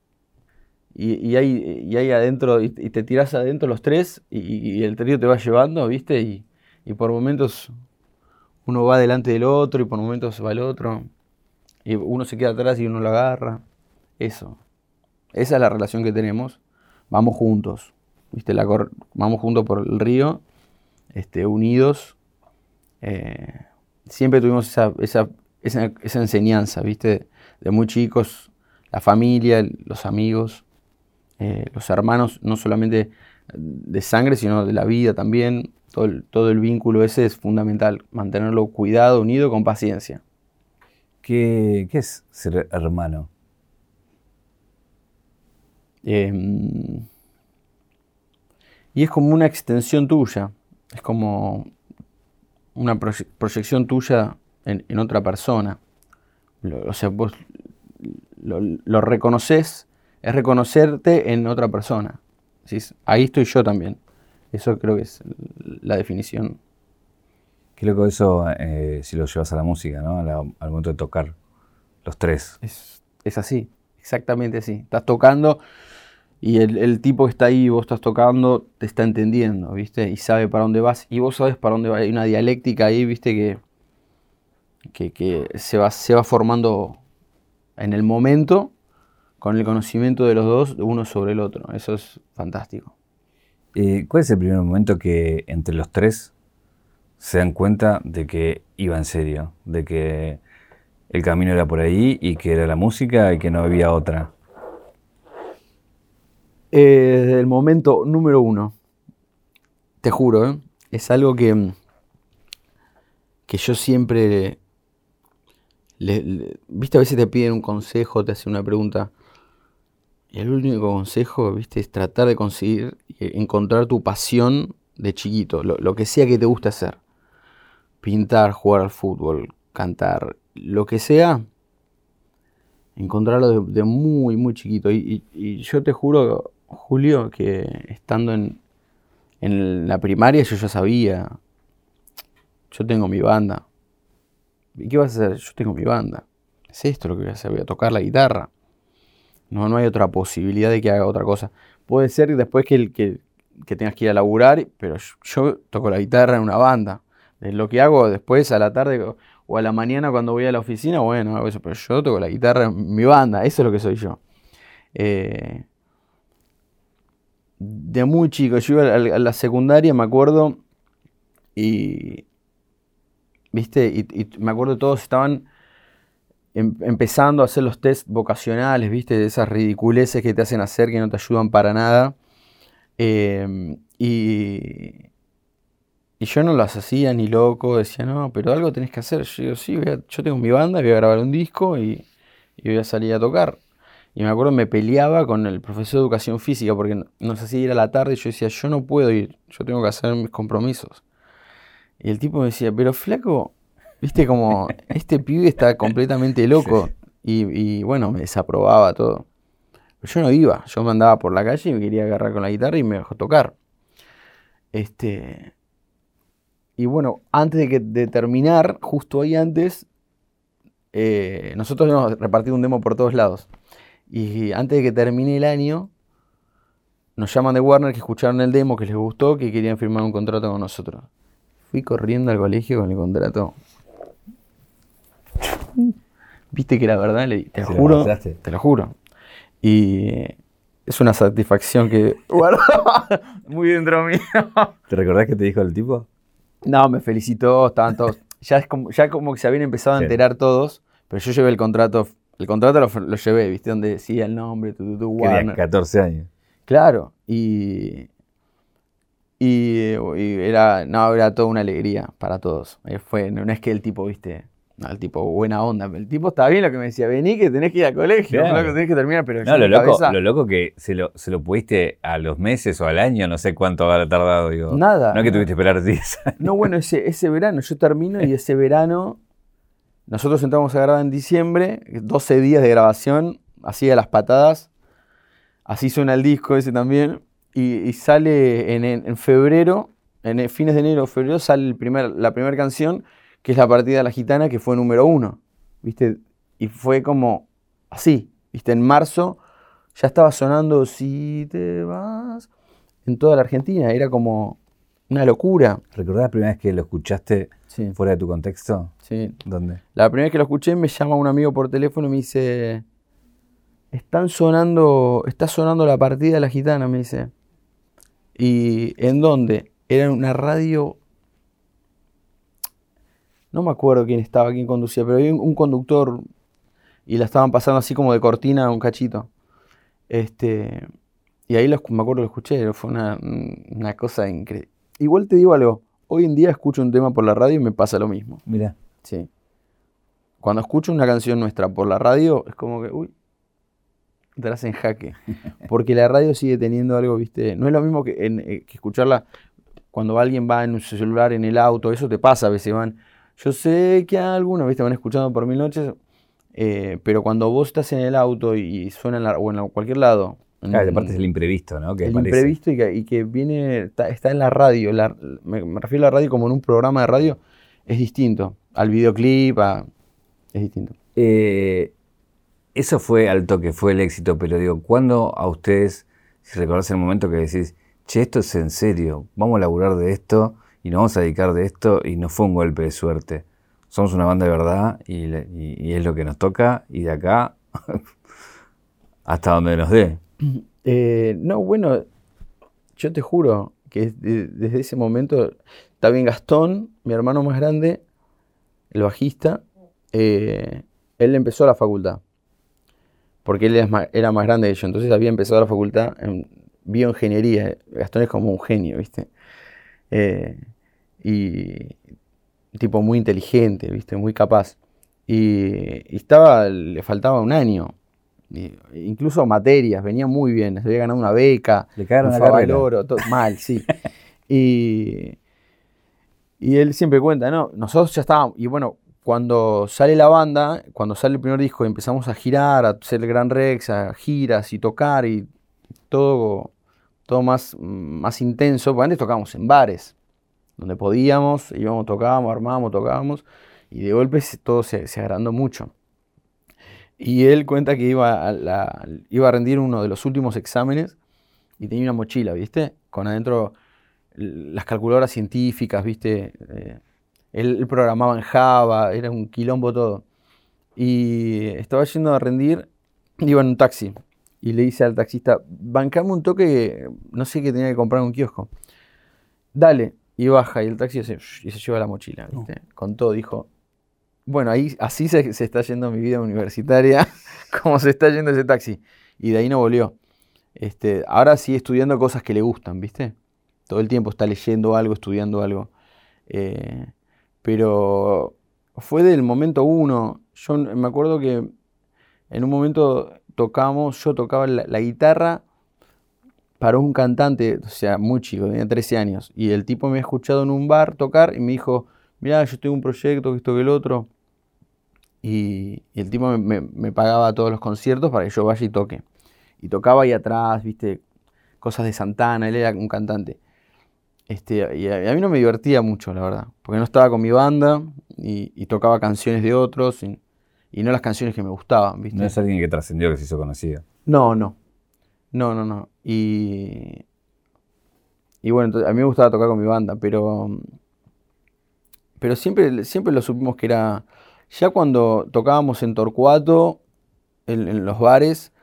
y, y, hay, y hay adentro, y, te tiras adentro los tres y, el río te va llevando, viste, y, y por momentos uno va delante del otro y por momentos va el otro. Y uno se queda atrás y uno lo agarra. Eso. Esa es la relación que tenemos. Vamos juntos. ¿Viste? La vamos juntos por el río, este, unidos. Eh, siempre tuvimos esa, esa, esa, enseñanza, ¿viste? De muy chicos, la familia, los amigos, eh, los hermanos, no solamente de sangre, sino de la vida también. Todo el, todo el vínculo ese es fundamental, mantenerlo cuidado, unido, con paciencia. ¿Qué, es ser hermano? Em, y es como una extensión tuya, es como una proyección tuya en, otra persona. o sea, vos lo, reconoces, es reconocerte en otra persona. Ahí estoy yo también. Eso creo que es la definición Qué loco eso eh, si lo llevas a la música, ¿no? al momento de tocar los tres. Es, así, exactamente así. Estás tocando y el, tipo que está ahí, vos estás tocando, te está entendiendo, ¿viste? Y sabe para dónde vas y vos sabes para dónde vas. Hay una dialéctica ahí, ¿viste? Que, que, se, va, se va formando en el momento con el conocimiento de los dos, uno sobre el otro. Eso es fantástico. Eh, ¿Cuál es el primer momento que entre los tres se dan cuenta de que iba en serio, de que el camino era por ahí y que era la música y que no había otra? Eh, el momento número uno, te juro, ¿eh? es algo que, que yo siempre, viste, a veces te piden un consejo, te hacen una pregunta, y el único consejo, viste, es tratar de conseguir, encontrar tu pasión de chiquito, lo que sea que te guste hacer pintar, jugar al fútbol, cantar, lo que sea, encontrarlo de, muy, muy chiquito. Y, yo te juro, Julio, que estando en, la primaria yo ya sabía, yo tengo mi banda. ¿Y qué vas a hacer? Yo tengo mi banda. Es esto lo que voy a hacer, voy a tocar la guitarra. No, no hay otra posibilidad de que haga otra cosa. Puede ser después que, que, que tengas que ir a laburar, pero yo toco la guitarra en una banda. Lo que hago después a la tarde o a la mañana cuando voy a la oficina, bueno, hago eso, pero yo toco la guitarra en mi banda, eso es lo que soy yo. Eh, de muy chico, yo iba a la secundaria, me acuerdo, y, viste, y, me acuerdo todos estaban em, empezando a hacer los test vocacionales, viste, de esas ridiculeces que te hacen hacer que no te ayudan para nada. Eh, y, y yo no las hacía ni loco, decía, no, pero algo tenés que hacer. Yo digo, sí, yo tengo mi banda, voy a grabar un disco y, voy a salir a tocar. Y me acuerdo, me peleaba con el profesor de educación física porque nos hacía ir a la tarde y yo decía, yo no puedo ir, yo tengo que hacer mis compromisos. Y el tipo me decía, pero flaco, viste como, [LAUGHS] este pibe está completamente loco. Y, y, bueno, me desaprobaba todo. Pero yo no iba, yo me andaba por la calle y me quería agarrar con la guitarra y me dejó tocar. Este, y bueno, antes de, que, de terminar, justo ahí antes, eh, nosotros hemos repartido un demo por todos lados. Y antes de que termine el año, nos llaman de Warner que escucharon el demo, que les gustó, que querían firmar un contrato con nosotros. Fui corriendo al colegio con el contrato. Viste que la verdad, te lo juro, te lo juro. Y es una satisfacción que [LAUGHS] [LAUGHS] muy dentro mío. ¿Te recordás que te dijo el tipo? No, me felicitó, estaban todos. Ya, es como, ya como que se habían empezado a enterar todos, pero yo llevé el contrato el contrato lo, lo llevé, ¿viste? Donde decía el nombre, tu, tu, Quería Warner. 14 años. Claro, y, y, y era, no, era toda una alegría para todos. Eh, Fue, no es que el tipo, viste, no, el tipo buena onda, el tipo estaba bien lo que me decía, vení que tenés que ir al colegio, Claro. flaco, tenés que terminar, pero No, lo loco, cabeza, lo loco que se lo, se lo pudiste a los meses o al año, no sé cuánto habrá tardado, digo. Nada. No es que tuviste que esperar 10 años. No, bueno, ese, ese verano, yo termino y ese verano, nosotros entramos a grabar en diciembre, 12 días de grabación, así a las patadas, así suena el disco ese también, y, y sale en, en- en febrero, en fines de enero o febrero, sale el primer, la primera canción, que es La Partida de la Gitana, que fue número uno, ¿viste? Y fue como así, ¿viste? En marzo ya estaba sonando Si te vas en toda la Argentina, era como una locura. ¿Recordás la primera vez que lo escuchaste Sí, fuera de tu contexto? sí. ¿Dónde? La primera vez que lo escuché me llama un amigo por teléfono y me dice, están sonando, está sonando la partida de la gitana, me dice. ¿Y en dónde? Era en una radio, no me acuerdo quién estaba, quién conducía, pero había un, conductor y la estaban pasando así como de cortina un cachito. Este, y ahí lo escu- me acuerdo lo escuché, fue una, una cosa increíble. Igual te digo algo, hoy en día escucho un tema por la radio y me pasa lo mismo. Mira. Sí. Cuando escucho una canción nuestra por la radio, es como que, uy, te la en jaque. [LAUGHS] Porque la radio sigue teniendo algo, viste, no es lo mismo que, en- eh, que escucharla cuando alguien va en su celular, en el auto, eso te pasa, a veces van, yo sé que algunos, viste, van escuchando por mil noches, eh, pero cuando vos estás en el auto y, suena en la, o en cualquier lado, Claro, aparte es el imprevisto, ¿no? Que el aparece. imprevisto y que, y que viene, está, está en la radio, la- me, me refiero a la radio como en un programa de radio, es distinto. Al videoclip, a- es distinto. Eh, eso fue al toque, fue el éxito, pero digo, ¿cuándo a ustedes, si recordás el momento que decís, che, esto es en serio, vamos a laburar de esto y nos vamos a dedicar de esto y no fue un golpe de suerte? Somos una banda de verdad y, es lo que nos toca y de acá [LAUGHS] hasta donde nos dé. [CLEARS THROAT] Eh, no, bueno, yo te juro que de- desde ese momento está bien Gastón, mi hermano más grande, el bajista, eh, él empezó la facultad. Porque él era más grande que yo, entonces había empezado la facultad en bioingeniería. Gastón es como un genio, ¿viste? Eh, y tipo muy inteligente, ¿viste? Muy capaz. Y, y estaba, le faltaba un año. Y- incluso materias, venía muy bien, había ganado una beca, Le cagaron la el oro, todo- mal, sí. y, y él siempre cuenta, ¿no? Nosotros ya estábamos, y bueno, cuando sale la banda, cuando sale el primer disco y empezamos a girar, a hacer el Gran Rex, a giras y tocar y todo, todo más, más intenso, porque antes tocábamos en bares, donde podíamos, íbamos, tocábamos, armábamos, tocábamos, y de golpe todo se, se agrandó mucho. Y él cuenta que iba a, iba a rendir uno de los últimos exámenes y tenía una mochila, ¿viste? Con adentro las calculadoras científicas, ¿viste? Eh, él, él programaba en Java, era un quilombo todo. Y estaba yendo a rendir, iba en un taxi y le dice al taxista, bancame un toque, no sé qué tenía que comprar en un kiosco. Dale, y baja y el taxi se, y se lleva la mochila, ¿viste? Con todo, dijo, bueno, ahí así se, se está yendo mi vida universitaria, [LAUGHS] como se está yendo ese taxi. Y de ahí no volvió. Este, ahora sigue estudiando cosas que le gustan, ¿viste? Todo el tiempo está leyendo algo, estudiando algo. Eh, pero fue del momento uno. Yo me acuerdo que en un momento tocamos, yo tocaba la, la guitarra para un cantante, o sea, muy chico, tenía 13 años. Y el tipo me había escuchado en un bar tocar y me dijo, mirá, yo tengo un proyecto, que esto, que el otro. Y, y el tipo me, me- me pagaba todos los conciertos para que yo vaya y toque. Y tocaba ahí atrás, viste, cosas de Santana, él era un cantante. Este, y a, a mí no me divertía mucho, la verdad, porque no estaba con mi banda y, y tocaba canciones de otros y, y no las canciones que me gustaban, ¿viste? No es alguien que trascendió, que se hizo conocido. No, no. No, no, no. Y, y bueno, a mí me gustaba tocar con mi banda, pero, pero siempre, siempre lo supimos que era, ya cuando tocábamos en Torcuato, en, los bares,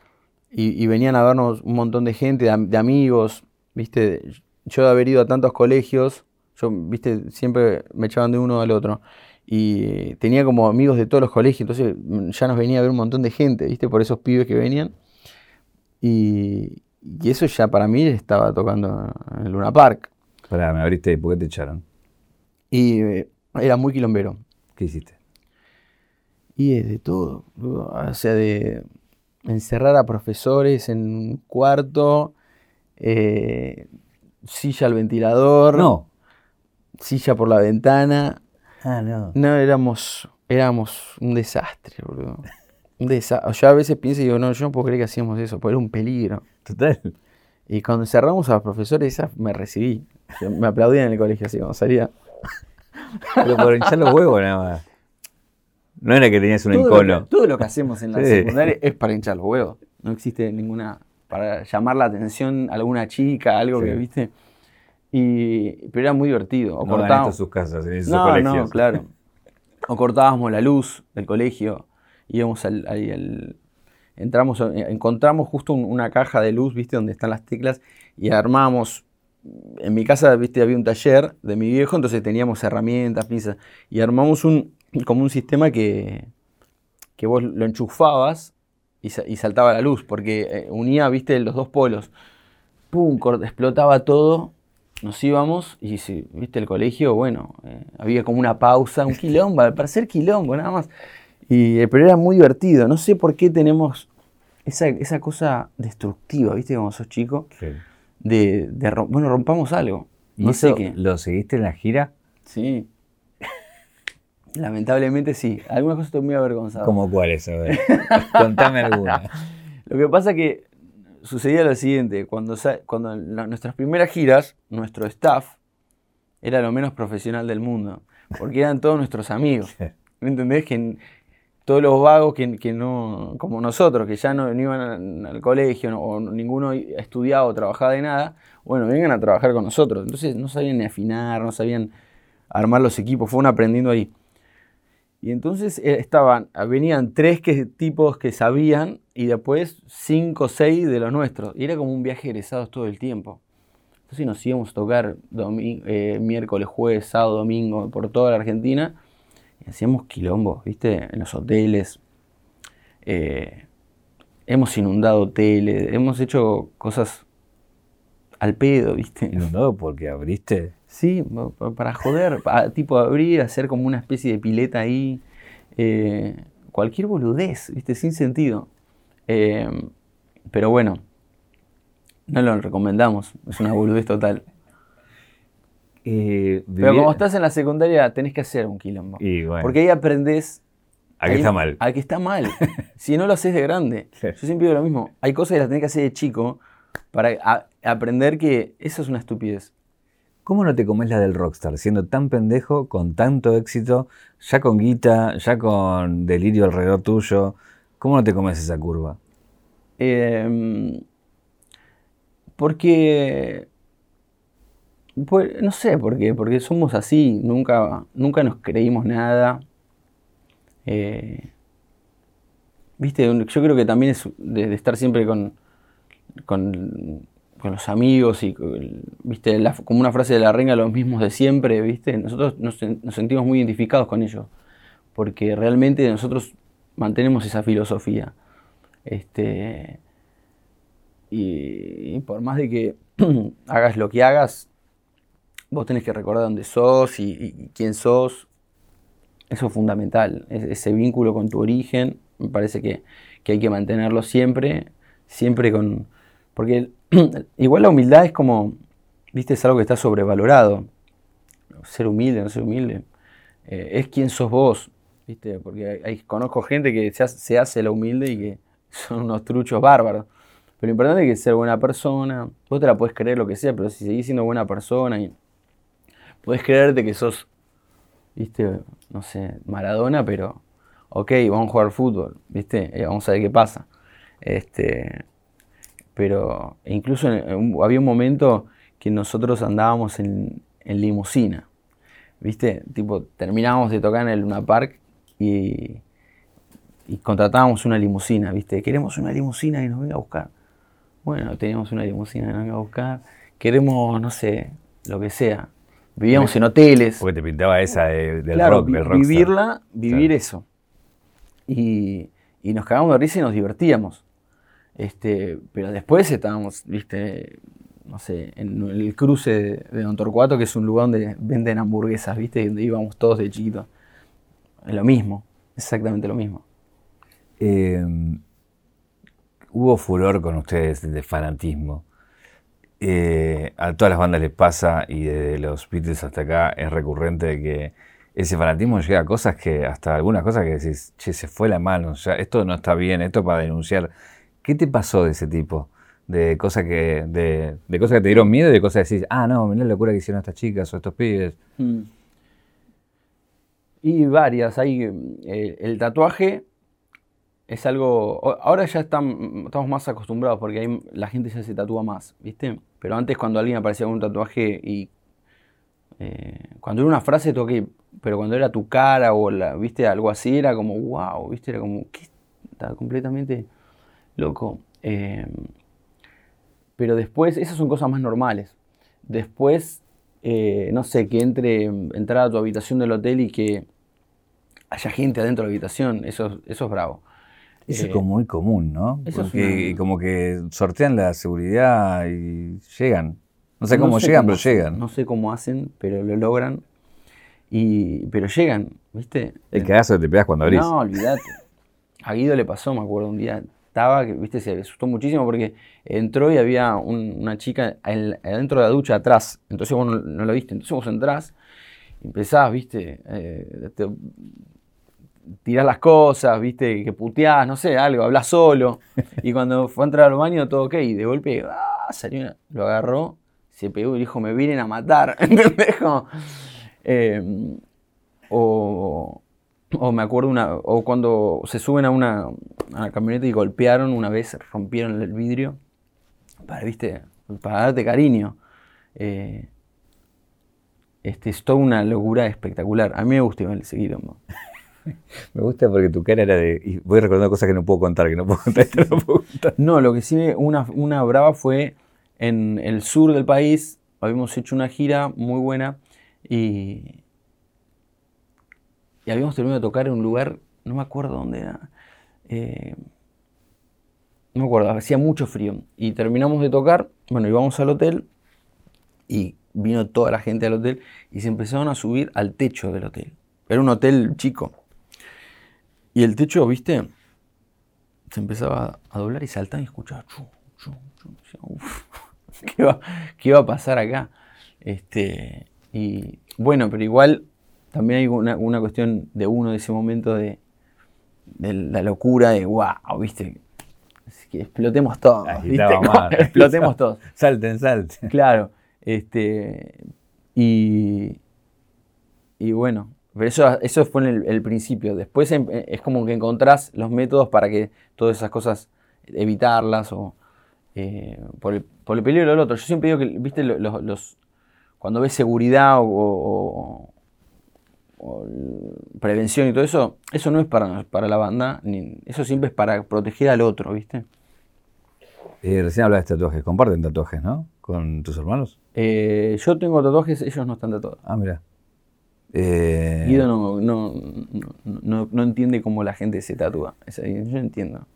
y, venían a vernos un montón de gente, de, de amigos, viste, yo de haber ido a tantos colegios, yo, viste, siempre me echaban de uno al otro. y tenía como amigos de todos los colegios, entonces ya nos venía a ver un montón de gente, ¿viste? Por esos pibes que venían. Y, y eso ya para mí estaba tocando en el Luna Park. Pará, me abriste, ¿por qué te echaron? Y eh, era muy quilombero. ¿Qué hiciste? Y es de todo. O sea, de encerrar a profesores en un cuarto, eh, silla al ventilador, No. silla por la ventana. Ah, no. No, éramos, éramos un desastre, boludo. Un desastre. Yo a veces pienso y digo, no, yo no puedo creer que hacíamos eso, porque era un peligro. Total. Y cuando encerramos a los profesores, esa me recibí. Me aplaudían en el colegio así cuando salía. Pero por hinchar los huevos nada más. No era que tenías un Todo lo, encono. que, todo lo que hacemos en la Sí. secundaria es para hinchar los huevos. No existe ninguna. para llamar la atención a alguna chica, algo Sí. que viste. Y, pero era muy divertido. O No cortábamos. sus casas, en esos No, colegios. no, claro. O cortábamos la luz del colegio, íbamos al, ahí al- entramos, a- encontramos justo un- una caja de luz, viste, donde están las teclas, y armamos. En mi casa, viste, había un taller de mi viejo, entonces teníamos herramientas, pinzas, y armamos un como un sistema que, que vos lo enchufabas y, sa- y saltaba la luz, porque eh, unía, viste, los dos polos. Pum, explotaba todo, nos íbamos y, viste, el colegio, bueno, eh, había como una pausa, un quilombo, [LAUGHS] para hacer quilombo, nada más. Y, eh, pero era muy divertido, no sé por qué tenemos esa, esa cosa destructiva, viste, como sos chico, Sí. de, bueno, rompamos algo. ¿Y No eso sé qué. lo seguiste en la gira? Sí. [LAUGHS] Lamentablemente sí. Algunas cosas estoy muy avergonzado. ¿Cómo cuáles? A ver. Contame alguna. [LAUGHS] Lo que pasa que sucedía lo siguiente, cuando, cuando en nuestras primeras giras, nuestro staff era lo menos profesional del mundo, porque eran todos nuestros amigos. [LAUGHS] ¿Me entendés? Que todos los vagos que, no, como nosotros, que ya no, iban al, colegio o ninguno i- estudiaba o trabajaba de nada, bueno, vengan a trabajar con nosotros. Entonces no sabían ni afinar, no sabían armar los equipos, fueron aprendiendo ahí. Y entonces eh, estaban, venían tres que, tipos que sabían y después cinco o seis de los nuestros. Y era como un viaje egresados todo el tiempo. Entonces nos íbamos a tocar eh, miércoles, jueves, sábado, domingo por toda la Argentina. Y hacíamos quilombos, ¿viste? En los hoteles. Eh, hemos inundado hoteles, hemos hecho cosas al pedo, ¿viste? Inundado porque abriste. Sí, pa- pa- para joder, [LAUGHS] tipo abrir, hacer como una especie de pileta ahí. eh, cualquier boludez, ¿viste? Sin sentido. Eh, pero bueno, no lo recomendamos, es una boludez total. Eh, Pero como estás en la secundaria, tenés que hacer un quilombo. Y bueno, Porque ahí aprendes ¿a qué ahí- está mal? A que está mal. [LAUGHS] si no lo haces de grande. Sí. Yo siempre digo lo mismo. Hay cosas que las tenés que hacer de chico para a- aprender que eso es una estupidez. ¿Cómo no te comes la del rockstar? Siendo tan pendejo, con tanto éxito, ya con guita, ya con delirio alrededor tuyo. ¿Cómo no te comes esa curva? Eh, porque. Pues, no sé por qué, porque somos así, nunca, nunca nos creímos nada. Eh, Viste, yo creo que también es de, estar siempre con, con, con los amigos y, viste, como una frase de la renga, los mismos de siempre, viste. Nosotros nos sentimos muy identificados con ellos, porque realmente nosotros mantenemos esa filosofía. Este, y, y por más de que [CLEARS THROAT] hagas lo que hagas, vos tenés que recordar dónde sos y, quién sos. Eso es fundamental, es- ese vínculo con tu origen, me parece que, hay que mantenerlo siempre, siempre con... Porque [CLEARS THROAT] igual la humildad es como, viste, es algo que está sobrevalorado. Ser humilde, no ser humilde. eh, es quien sos vos, viste, porque conozco gente que se hace, se hace la humilde y que [LAUGHS] son unos truchos bárbaros. Pero lo importante es que ser buena persona, vos te la puedes creer lo que sea, pero si seguís siendo buena persona y puedes creerte que sos, viste, no sé, Maradona, pero ok, vamos a jugar fútbol, viste, Eh, vamos a ver qué pasa. Este, pero incluso había un momento que nosotros andábamos en, en limusina, viste, tipo, terminábamos de tocar en el Luna Park y, y contratábamos una limusina, viste, queremos una limusina que nos venga a buscar. Bueno, teníamos una limusina que nos venga a buscar, queremos, no sé, lo que sea. Vivíamos en hoteles. Porque te pintaba esa de- del Claro, rock, del rockstar. vivirla, vivir Claro. eso. Y, y nos cagábamos de risa y nos divertíamos. Este, pero después estábamos, viste, no sé, en el cruce de, de Don Torcuato, que es un lugar donde venden hamburguesas, viste, donde íbamos todos de chiquitos. Es lo mismo, exactamente lo mismo. Eh, hubo furor con ustedes de fanatismo. Eh, a todas las bandas les pasa, y desde los Beatles hasta acá es recurrente de que ese fanatismo llega a cosas que, hasta algunas cosas que decís, che, se fue la mano, ya, esto no está bien, esto para denunciar. ¿Qué te pasó de ese tipo? De cosas que, de, de cosas que te dieron miedo y de cosas que decís, ah, no, mirá la locura que hicieron estas chicas o estos pibes. Y varias. Hay, eh, el tatuaje es algo. Ahora ya están- estamos más acostumbrados porque hay, la gente ya se tatúa más, ¿viste? Pero antes, cuando alguien aparecía con un tatuaje y. eh, cuando era una frase, toqué. Pero cuando era tu cara o ¿viste? Algo así, era como, wow, ¿viste? Era como, ¿qué? Está completamente loco. Eh, pero después, esas son cosas más normales. Después, eh, no sé, que entre, entrar a tu habitación del hotel y que haya gente adentro de la habitación, eso, eso es bravo. Eso Eh, es como muy común, ¿no? Porque una- como que sortean la seguridad y llegan. No sé cómo sé llegan, cómo pero llegan. No sé cómo hacen, pero lo logran. Y, pero llegan, ¿viste? El cagazo que te pegas cuando abrís. No, olvídate. A Guido le pasó, me acuerdo, un día estaba, que, viste, se asustó muchísimo porque entró y había un- una chica en- adentro de la ducha atrás. Entonces vos no, no lo viste. Entonces vos entrás y empezás, viste, eh, te- tirás las cosas, viste, que puteás, no sé, algo, hablas solo. Y [LAUGHS] cuando fue a entrar al baño, todo ok. Y de golpe, ah, salió, una- lo agarró, se pegó y dijo, me vienen a matar. [LAUGHS] ¿Entendés? Como, eh, o, o me acuerdo una, o cuando se suben a una, a la camioneta y golpearon una vez, rompieron el vidrio, para, viste, para darte cariño. Eh, este, es toda una locura espectacular. A mí me gusta igual ese quilombo. [LAUGHS] Me gusta porque tu cara era de. Y voy recordando cosas que no puedo contar, que no puedo contar, esto no puedo contar. No, lo que sí, me- una, una brava fue en el sur del país. Habíamos hecho una gira muy buena y, y habíamos terminado de tocar en un lugar, no me acuerdo dónde era. eh, no me acuerdo, hacía mucho frío. Y terminamos de tocar, bueno, íbamos al hotel y vino toda la gente al hotel y se empezaron a subir al techo del hotel. Era un hotel chico. Y el techo, viste, se empezaba a doblar y saltaba y escuchaba. chu, chu, chu. "Uf, [LAUGHS] ¿qué, va, qué va a pasar acá? Este, y bueno, pero igual también hay una, una cuestión de uno de ese momento de, de la locura de wow, ¿viste? Así que explotemos todos, ¿viste? [LAUGHS] Explotemos todos. [LAUGHS] Salten, salten. Claro, este, y, y bueno, pero eso, eso fue en el, el principio. Después em- es como que encontrás los métodos para que todas esas cosas evitarlas o eh, por, el, por el peligro del otro. Yo siempre digo que, viste, lo- los, los- cuando ves seguridad o, o- o l- prevención y todo eso, eso no es para, para la banda, ni, eso siempre es para proteger al otro, ¿viste? Eh, recién hablabas de tatuajes. Comparten tatuajes, ¿no? Con tus hermanos. Eh, yo tengo tatuajes, ellos no están tatuados. Ah, mira. Eh, Guido no, no, no, no- no entiende cómo la gente se tatúa. Yo entiendo.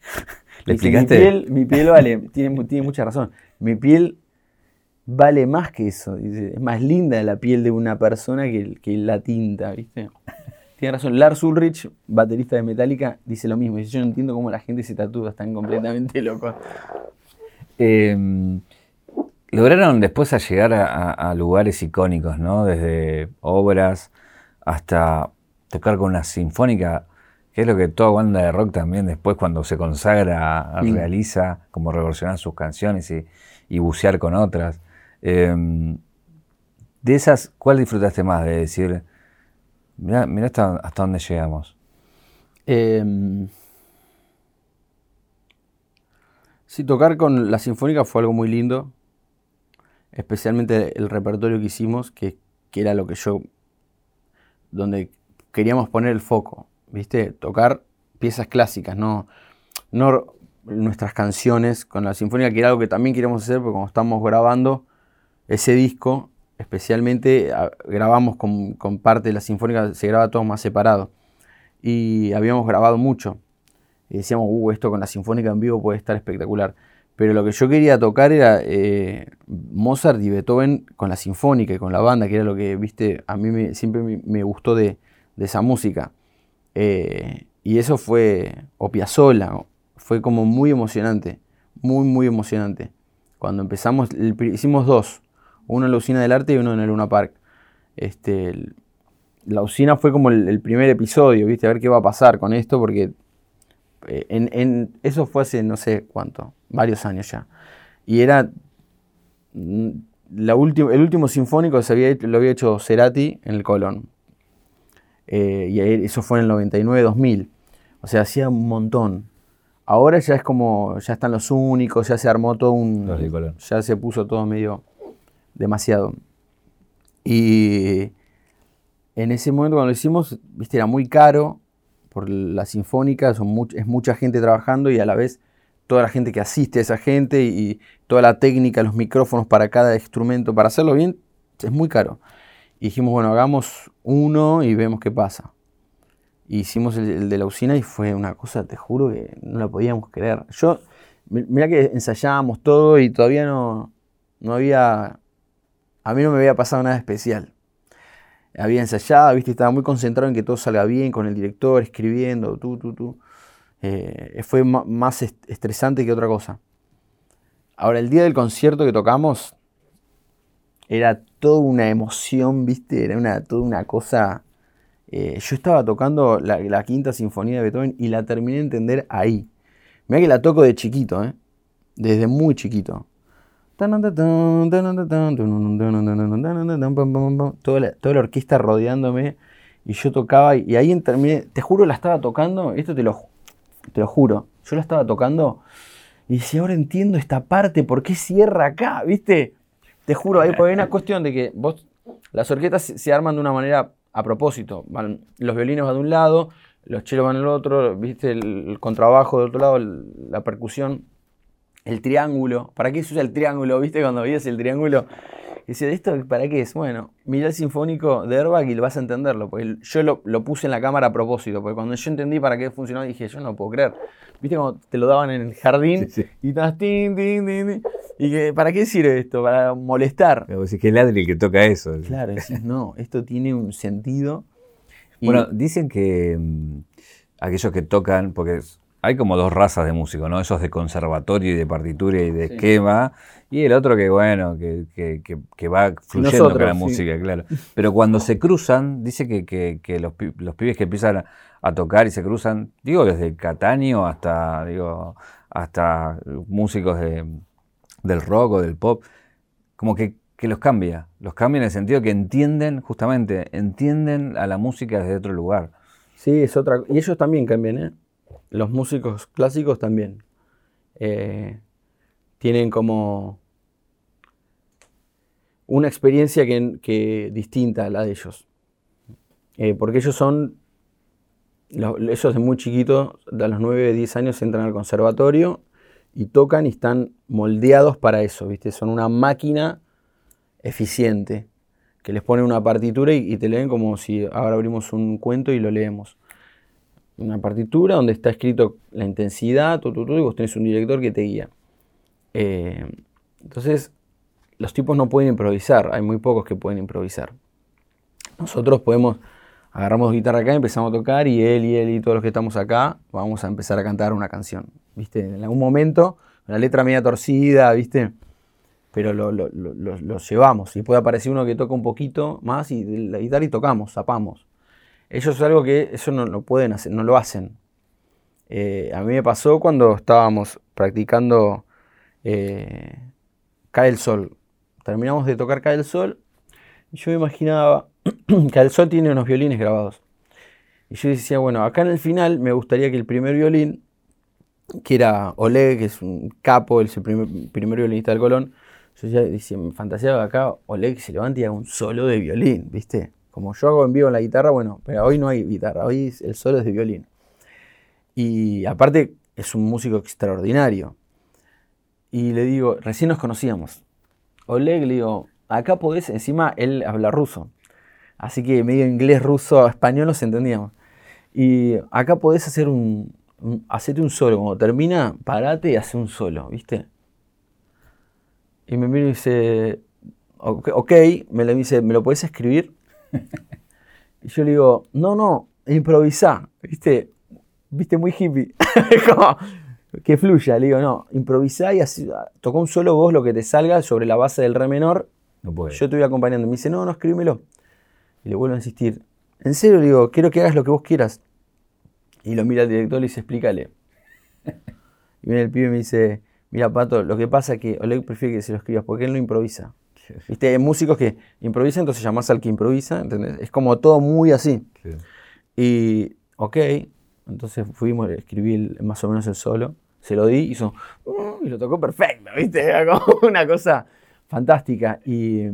[LAUGHS] ¿Le explicaste? Mi piel, mi piel vale, tiene, tiene mucha razón. Mi piel vale más que eso. Dice, es más linda la piel de una persona que, que la tinta, ¿viste? Tiene razón. Lars Ulrich, baterista de Metallica, dice lo mismo. Dice, yo no entiendo cómo la gente se tatúa, están completamente locos. Eh, lograron después a llegar a, a- a lugares icónicos, ¿no? Desde obras hasta tocar con una sinfónica, que es lo que toda banda de rock también después cuando se consagra Mm. realiza, como reversionar sus canciones y, y bucear con otras. Eh, de esas, ¿cuál disfrutaste más de decir, mira, mira hasta, hasta dónde llegamos? Eh, sí, tocar con la Sinfónica fue algo muy lindo. Especialmente el repertorio que hicimos, que, que era lo que yo. donde queríamos poner el foco. ¿Viste? Tocar piezas clásicas, no, no nuestras canciones con la Sinfónica, que era algo que también queríamos hacer, porque como estamos grabando ese disco, especialmente grabamos con, con, parte de la sinfónica, se graba todo más separado. Y habíamos grabado mucho. Y decíamos, uh, esto con la sinfónica en vivo puede estar espectacular. Pero lo que yo quería tocar era eh, Mozart y Beethoven con la sinfónica y con la banda, que era lo que, viste, a mí siempre me, gustó de, esa música. Eh, y eso fue, o Piazzolla, fue como muy emocionante, muy, muy emocionante. Cuando empezamos, hicimos dos, uno en la usina del arte y uno en el Luna Park. Este, la usina fue como el, primer episodio, ¿viste? A ver qué va a pasar con esto, porque eh, en, eso fue hace no sé cuánto, varios años ya. Y era mm, la el último sinfónico se había, lo había hecho Cerati en el Colón. Eh, y eso fue en el 99-2000. O sea, hacía un montón. Ahora ya es como, ya están los únicos, ya se armó todo un... ya se puso todo medio demasiado. Y en ese momento cuando lo hicimos, viste, era muy caro por la sinfónica, son es mucha gente trabajando y a la vez toda la gente que asiste a esa gente y toda la técnica, los micrófonos para cada instrumento, para hacerlo bien, es muy caro. Y dijimos, bueno, hagamos uno y vemos qué pasa. hicimos el, de la usina y fue una cosa, te juro que no la podíamos creer. Yo, mira que ensayábamos todo y todavía no, no había, a mí no me había pasado nada especial había ensayado, ¿viste? estaba muy concentrado en que todo salga bien con el director, escribiendo, tú, tú, tú. Eh, fue más estresante que otra cosa. Ahora, el día del concierto que tocamos era toda una emoción, ¿viste? Era una, toda una cosa... Eh, yo estaba tocando la, quinta sinfonía de Beethoven y la terminé de entender ahí. Mira que la toco de chiquito, ¿eh? Desde muy chiquito. Toda la, toda la orquesta rodeándome y yo tocaba y ahí terminé, te juro la estaba tocando, esto te lo, te lo juro, yo la estaba tocando y si ahora entiendo esta parte, ¿por qué cierra acá? ¿Viste? Te juro, hay, una [LAUGHS] cuestión de que vos, las orquestas se, arman de una manera a propósito, van, los violines van de un lado, los chelos van del otro, ¿viste? El, el contrabajo del otro lado, la percusión el triángulo. ¿Para qué se usa el triángulo? ¿Viste cuando veías el triángulo? Y decía, ¿esto para qué es? Bueno, mira el sinfónico de Airbag y lo vas a entenderlo. Porque yo lo, puse en la cámara a propósito. Porque cuando yo entendí para qué funcionaba, dije, yo no puedo creer. ¿Viste cuando te lo daban en el jardín? Y estás tin, tin, tin, ¿Y que, para qué sirve esto? Para molestar. Pero es que es el que toca eso. Claro, decís, no, esto tiene un sentido. Bueno, dicen que mm, aquellos que tocan, porque hay como dos razas de músicos, ¿no? Esos de conservatorio y de partitura y de esquema, y el otro que, bueno, que, que, va fluyendo con la música, claro. Pero cuando se cruzan, dice que, los, los, pibes que empiezan a, tocar y se cruzan, digo, desde Cataño hasta, digo, hasta músicos de, del rock o del pop, como que, los cambia, los cambia en el sentido que entienden, justamente, entienden a la música desde otro lugar. Sí, es otra, y ellos también cambian, ¿eh? Los músicos clásicos también eh, tienen como una experiencia que, distinta a la de ellos. Eh, porque ellos son, ellos de muy chiquitos, a los 9, 10 años entran al conservatorio y tocan y están moldeados para eso, ¿viste? Son una máquina eficiente que les pone una partitura y te leen como si ahora abrimos un cuento y lo leemos una partitura donde está escrito la intensidad, y vos tenés un director que te guía. Eh, entonces, los tipos no pueden improvisar, hay muy pocos que pueden improvisar. Nosotros podemos, agarramos guitarra acá, empezamos a tocar y él y él y todos los que estamos acá vamos a empezar a cantar una canción. ¿Viste? En algún momento, la letra media torcida, ¿viste? Pero lo, llevamos. Y puede aparecer uno que toca un poquito más y la guitarra y tocamos, zapamos. Ellos es algo que eso no lo pueden hacer, no lo hacen. Eh, a mí me pasó cuando estábamos practicando eh, Cae el Sol. Terminamos de tocar Cae el Sol y yo me imaginaba, [CLEARS THROAT] Cae el Sol tiene unos violines grabados. Y yo decía, bueno, acá en el final me gustaría que el primer violín, que era Oleg, que es un capo, el primer, primer violinista del Colón, yo ya decía, me fantaseaba acá Oleg se levanta y haga un solo de violín, ¿viste? Como yo hago en vivo en la guitarra, bueno, pero hoy no hay guitarra, hoy el solo es de violín. Y aparte es un músico extraordinario. Y le digo, recién nos conocíamos. Oleg, le digo, acá podés, encima él habla ruso. Así que medio inglés, ruso, español nos entendíamos. Y acá podés hacer un, hacete un solo. Cuando termina, parate y hace un solo, ¿viste? Y me mira y dice, ok, me lo dice, ¿me lo podés escribir? [LAUGHS] y yo le digo, no, no, improvisa, ¿viste? Viste, muy hippie. [LAUGHS] Como, que fluya. Le digo, no, improvisá y así, tocó un solo vos lo que te salga sobre la base del re menor. No puede. Yo te voy acompañando. Me dice, no, no, escríbemelo. Y le vuelvo a insistir. En serio, le digo, quiero que hagas lo que vos quieras. Y lo mira el director y dice, explícale. y viene el pibe y me dice, mira, Pato, lo que pasa es que Oleg prefiere que se lo escribas porque él no improvisa. [LAUGHS] ¿Viste? Hay músicos que improvisan, entonces llamás al que improvisa, ¿entendés? Es como todo muy así. Y, ok, entonces fuimos, escribí más o menos el solo, se lo di, hizo, uh", y lo tocó perfecto, ¿viste? [LAUGHS] Era como una cosa fantástica. Y,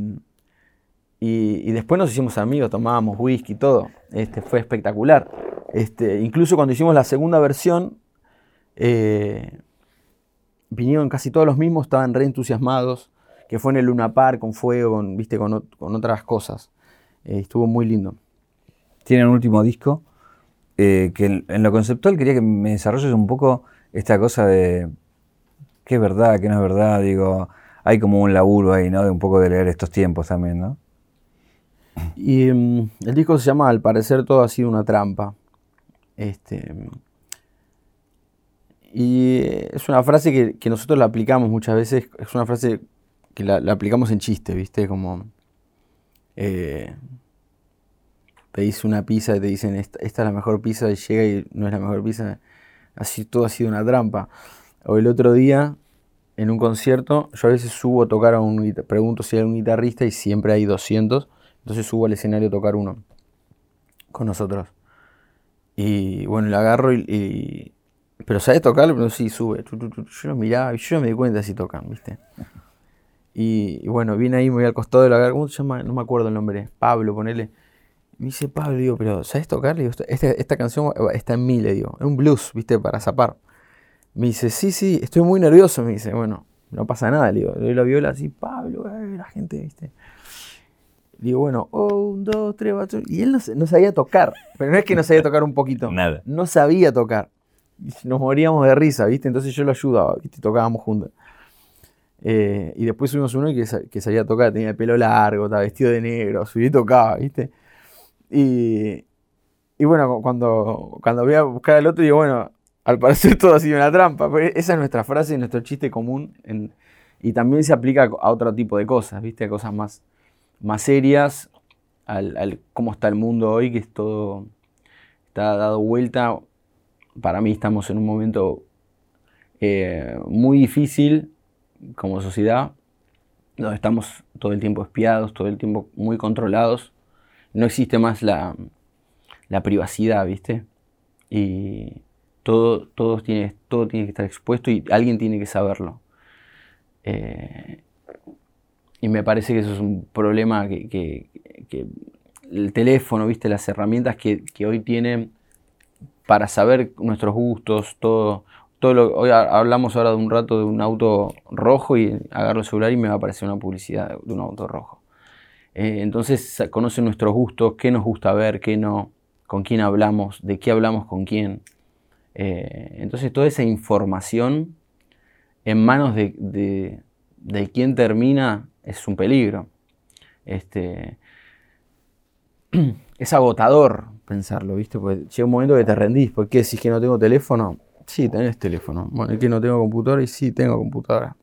y, después nos hicimos amigos, tomábamos whisky, todo. Este, fue espectacular. Este, incluso cuando hicimos la segunda versión, eh, vinieron casi todos los mismos, estaban re entusiasmados, que fue en el Luna Park, con fuego, con, ¿viste? con, otras cosas. Eh, estuvo muy lindo. Tienen un último disco eh, que en, lo conceptual quería que me desarrolles un poco esta cosa de qué es verdad, qué no es verdad. Digo, hay como un laburo ahí, ¿no? De un poco de leer estos tiempos también, ¿no? Y mm, el disco se llama Al parecer todo ha sido una trampa. Este, y es una frase que, nosotros la aplicamos muchas veces, es una frase que la, aplicamos en chiste, ¿viste? Como eh, pedís una pizza y te dicen esta, es la mejor pizza y llega y no es la mejor pizza, así todo ha sido una trampa. O el otro día, en un concierto, yo a veces subo a tocar a un pregunto si hay un guitarrista y siempre hay 200, entonces subo al escenario a tocar uno con nosotros. Y bueno, le agarro y, pero ¿sabes tocar? Pero sí, sube. Yo lo miraba y yo me di cuenta si tocan, ¿viste? Y, bueno, vine ahí, me voy al costado de la. ¿Cómo se llama? No me acuerdo el nombre. Pablo, ponele. Me dice Pablo, digo, pero ¿sabes tocar? digo, esta, esta, canción está en mí, le digo. Es un blues, ¿viste? Para zapar. Me dice, sí, sí, estoy muy nervioso. Me dice, bueno, no pasa nada, le digo. Le doy la viola así, Pablo, eh, la gente, ¿viste? Le digo, bueno, un, dos, tres, cuatro. Y él no, sabía tocar. Pero no es que no sabía tocar un poquito. Nada. No sabía tocar. Nos moríamos de risa, ¿viste? Entonces yo lo ayudaba, ¿viste? Tocábamos juntos. Eh, y después subimos uno que, que sabía tocar, tenía el pelo largo, estaba vestido de negro, subí y tocaba, ¿viste? Y, y bueno, cuando, cuando voy a buscar al otro, digo, bueno, al parecer [LAUGHS] todo ha sido una trampa. Esa es nuestra frase, nuestro chiste común. y también se aplica a otro tipo de cosas, ¿viste? A cosas más, más serias, al, cómo está el mundo hoy, que es todo, está dado vuelta. Para mí estamos en un momento eh, muy difícil como sociedad, donde estamos todo el tiempo espiados, todo el tiempo muy controlados no existe más la, privacidad, ¿viste? Y todo, tiene, todo tiene que estar expuesto y alguien tiene que saberlo. Eh, y me parece que eso es un problema que, el teléfono, ¿viste? Las herramientas que, hoy tienen para saber nuestros gustos, todo, hoy hablamos ahora de un rato de un auto rojo y agarro el celular y me va a aparecer una publicidad de un auto rojo. Eh, entonces conocen nuestros gustos, qué nos gusta ver, qué no, con quién hablamos, de qué hablamos con quién. Eh, entonces toda esa información en manos de, de, quien termina es un peligro. Este, [CLEARS THROAT] es agotador pensarlo, ¿viste? Porque llega un momento que te rendís. ¿Por qué decís que no tengo teléfono? Sí, tenés teléfono. Bueno, es que no tengo computadora y sí, tengo computadora.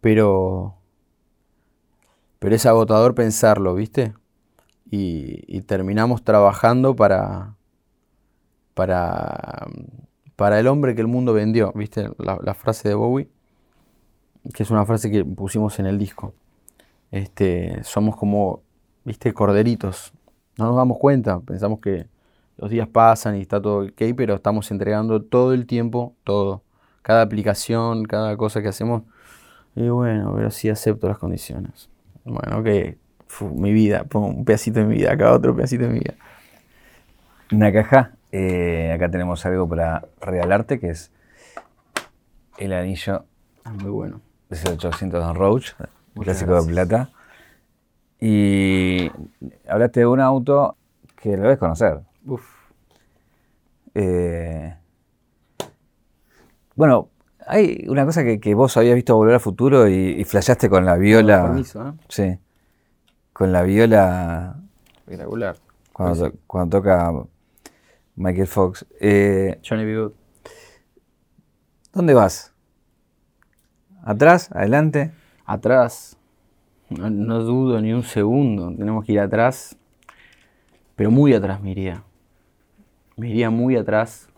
Pero pero es agotador pensarlo, ¿viste? Y, terminamos trabajando para, para, para el hombre que el mundo vendió, ¿viste? La, frase de Bowie, que es una frase que pusimos en el disco. Este, somos como, ¿viste? Corderitos. No nos damos cuenta, pensamos que los días pasan y está todo ok, pero estamos entregando todo el tiempo, todo. Cada aplicación, cada cosa que hacemos. Y bueno, pero sí acepto las condiciones. Bueno, que mi vida, pongo un pedacito de mi vida, acá otro pedacito de mi vida. Nakaja, eh, acá tenemos algo para regalarte que es el anillo ah, muy bueno. de 800 Don Roach. clásico de plata. Y hablaste de un auto que lo debes conocer. Uf. Eh, bueno, hay una cosa que, vos habías visto Volver al Futuro y, y flasheaste con la viola. permiso, ¿eh? Sí. Con la viola. Espectacular. Cuando, to- cuando toca Michael Fox. Eh, Johnny B. Good. ¿Dónde vas? ¿Atrás? ¿Adelante? Atrás. No, no dudo ni un segundo. Tenemos que ir atrás. Pero muy atrás me iría. Me iría muy atrás.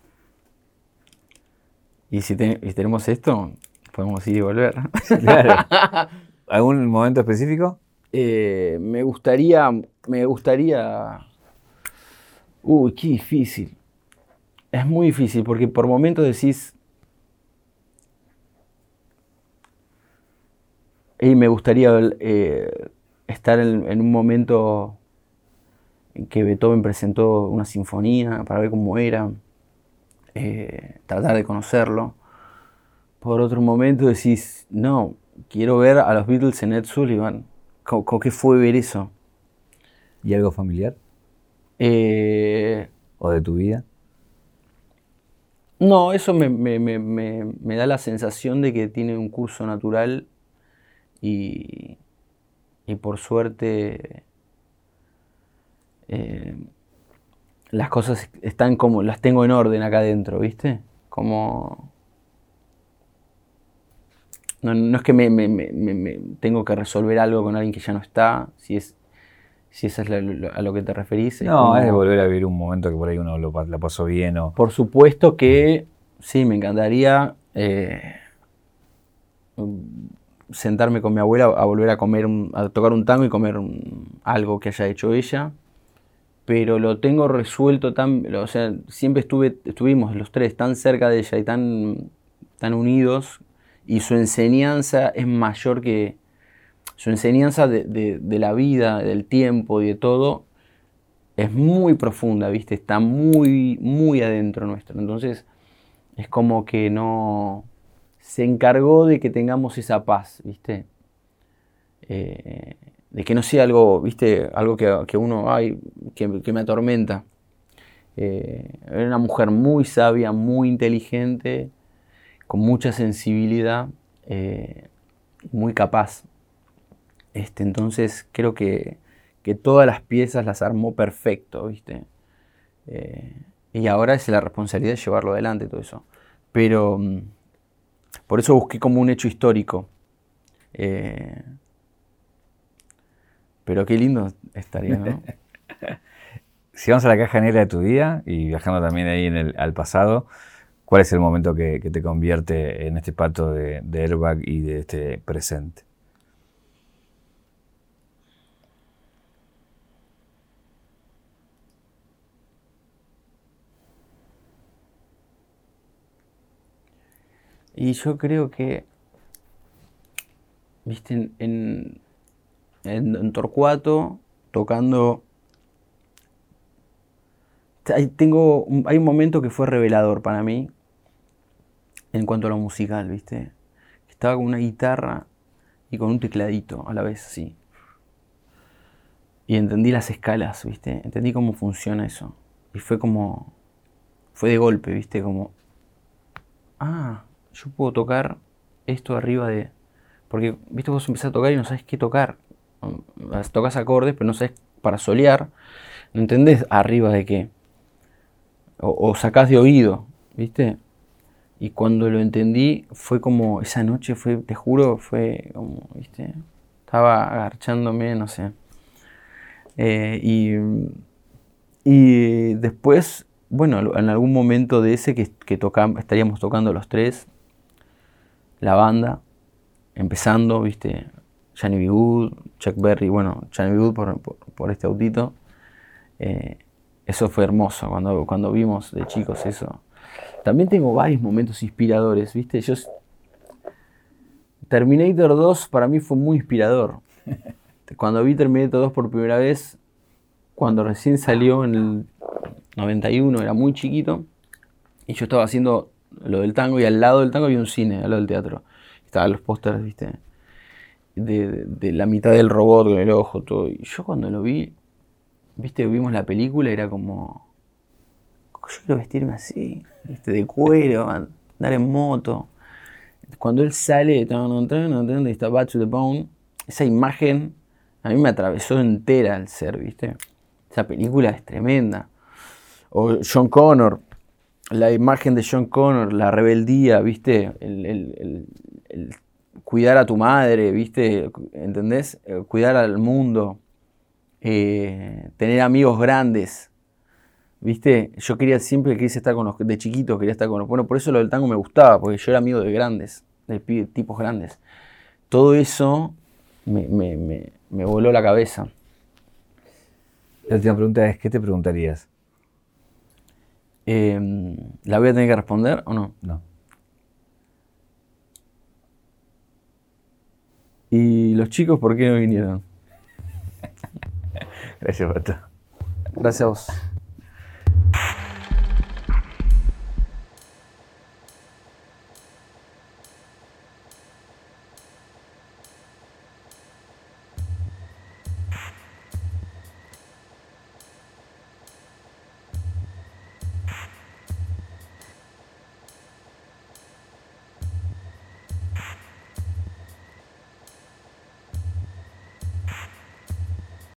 Y si, te- y si tenemos esto, podemos ir y volver. [LAUGHS] Claro. [LAUGHS] ¿Algún momento específico? Eh, me gustaría. Me gustaría. Uy, qué difícil. Es muy difícil porque por momentos decís. Y me gustaría eh, estar en, en un momento en que Beethoven presentó una sinfonía para ver cómo era, eh, tratar de conocerlo. Por otro momento decís, no, quiero ver a los Beatles en Ed Sullivan. ¿Cómo, cómo- qué fue ver eso? ¿Y algo familiar? Eh, ¿O de tu vida? no, eso me, me- me- me- me da la sensación de que tiene un curso natural y, y por suerte eh, las cosas están como, las tengo en orden acá adentro, ¿viste? Como... No, no es que me, me- me- me- me- tengo que resolver algo con alguien que ya no está, si es, si eso es lo- a lo que te referís. es No, como- es volver a vivir un momento que por ahí uno lo, la pasó bien o... Por supuesto que sí, me encantaría eh, sentarme con mi abuela a volver a comer, un- a tocar un tango y comer un- algo que haya hecho ella. Pero lo tengo resuelto tan, o sea, siempre estuve, estuvimos los tres tan cerca de ella y tan, tan unidos y su enseñanza es mayor que su enseñanza de, de- la vida, del tiempo y de todo es muy profunda, ¿viste? Está muy, muy adentro nuestro. Entonces, es como que no. Se encargó de que tengamos esa paz, ¿viste? Eh, de que no sea algo, ¿viste? Algo que, que uno, ay, que, me atormenta. Eh, era una mujer muy sabia, muy inteligente, con mucha sensibilidad, eh, muy capaz. Este, entonces creo que, que todas las piezas las armó perfecto, ¿viste? Eh, y ahora es la responsabilidad de llevarlo adelante todo eso. Pero mm, por eso busqué como un hecho histórico. Pero qué lindo estaría, ¿no? [LAUGHS] Si vamos a la caja negra de tu vida y viajando también ahí en el, al pasado, ¿cuál es el momento que, que te convierte en este pato de, de airbag y de este presente? Y yo creo que, viste, en, en, en- Torcuato, tocando, hay, tengo, hay un momento que fue revelador para mí, en cuanto a lo musical, viste. Estaba con una guitarra y con un tecladito a la vez, así. Y entendí las escalas, viste. Entendí cómo funciona eso. Y fue como, fue de golpe, viste, como, ah, yo puedo tocar esto arriba de... Porque, viste, vos empezás a tocar y no sabes qué tocar. Tocas acordes, pero no sabes para solear. No entendés arriba de qué. O, o sacás de oído, viste. Y cuando lo entendí, fue como, esa noche fue, te juro, fue como, viste. Estaba agarchándome, no sé. Eh, y, y después, bueno, en algún momento de ese que, que estaríamos tocando los tres, la banda, empezando, viste, Johnny B. Good, Chuck Berry, bueno, Johnny B. Good por, por- por este autito. Eh, eso fue hermoso cuando, cuando vimos de chicos eso. También tengo varios momentos inspiradores, viste. Yo, Terminator 2 para mí fue muy inspirador. [LAUGHS] Cuando vi Terminator 2 por primera vez, cuando recién salió en el 91, era muy chiquito, y yo estaba haciendo lo del tango, y al lado del tango había un cine, al lado del teatro. Estaban los pósters, ¿viste? De, la mitad del robot con el ojo, todo. Y yo cuando lo vi, viste, vimos la película, era como, yo quiero vestirme así, ¿viste? de cuero, andar en moto. Cuando él sale, de está Bad to the Bone, esa imagen a mí me atravesó entera el ser, ¿viste? Esa película es tremenda. O John Connor, la imagen de John Connor, la rebeldía, ¿viste? El, cuidar a tu madre, ¿viste? ¿Entendés? Eh, cuidar al mundo. Eh, tener amigos grandes. ¿Viste? Yo quería siempre quise estar con los de chiquitos, quería estar con los. Bueno, por eso lo del tango me gustaba, porque yo era amigo de grandes, de tipos grandes. Todo eso me, me voló la cabeza. La última pregunta es: ¿qué te preguntarías? Em, ¿La voy a tener que responder o no? No. ¿Y los chicos por qué no vinieron? [LAUGHS] Gracias, Pato. Gracias a vos.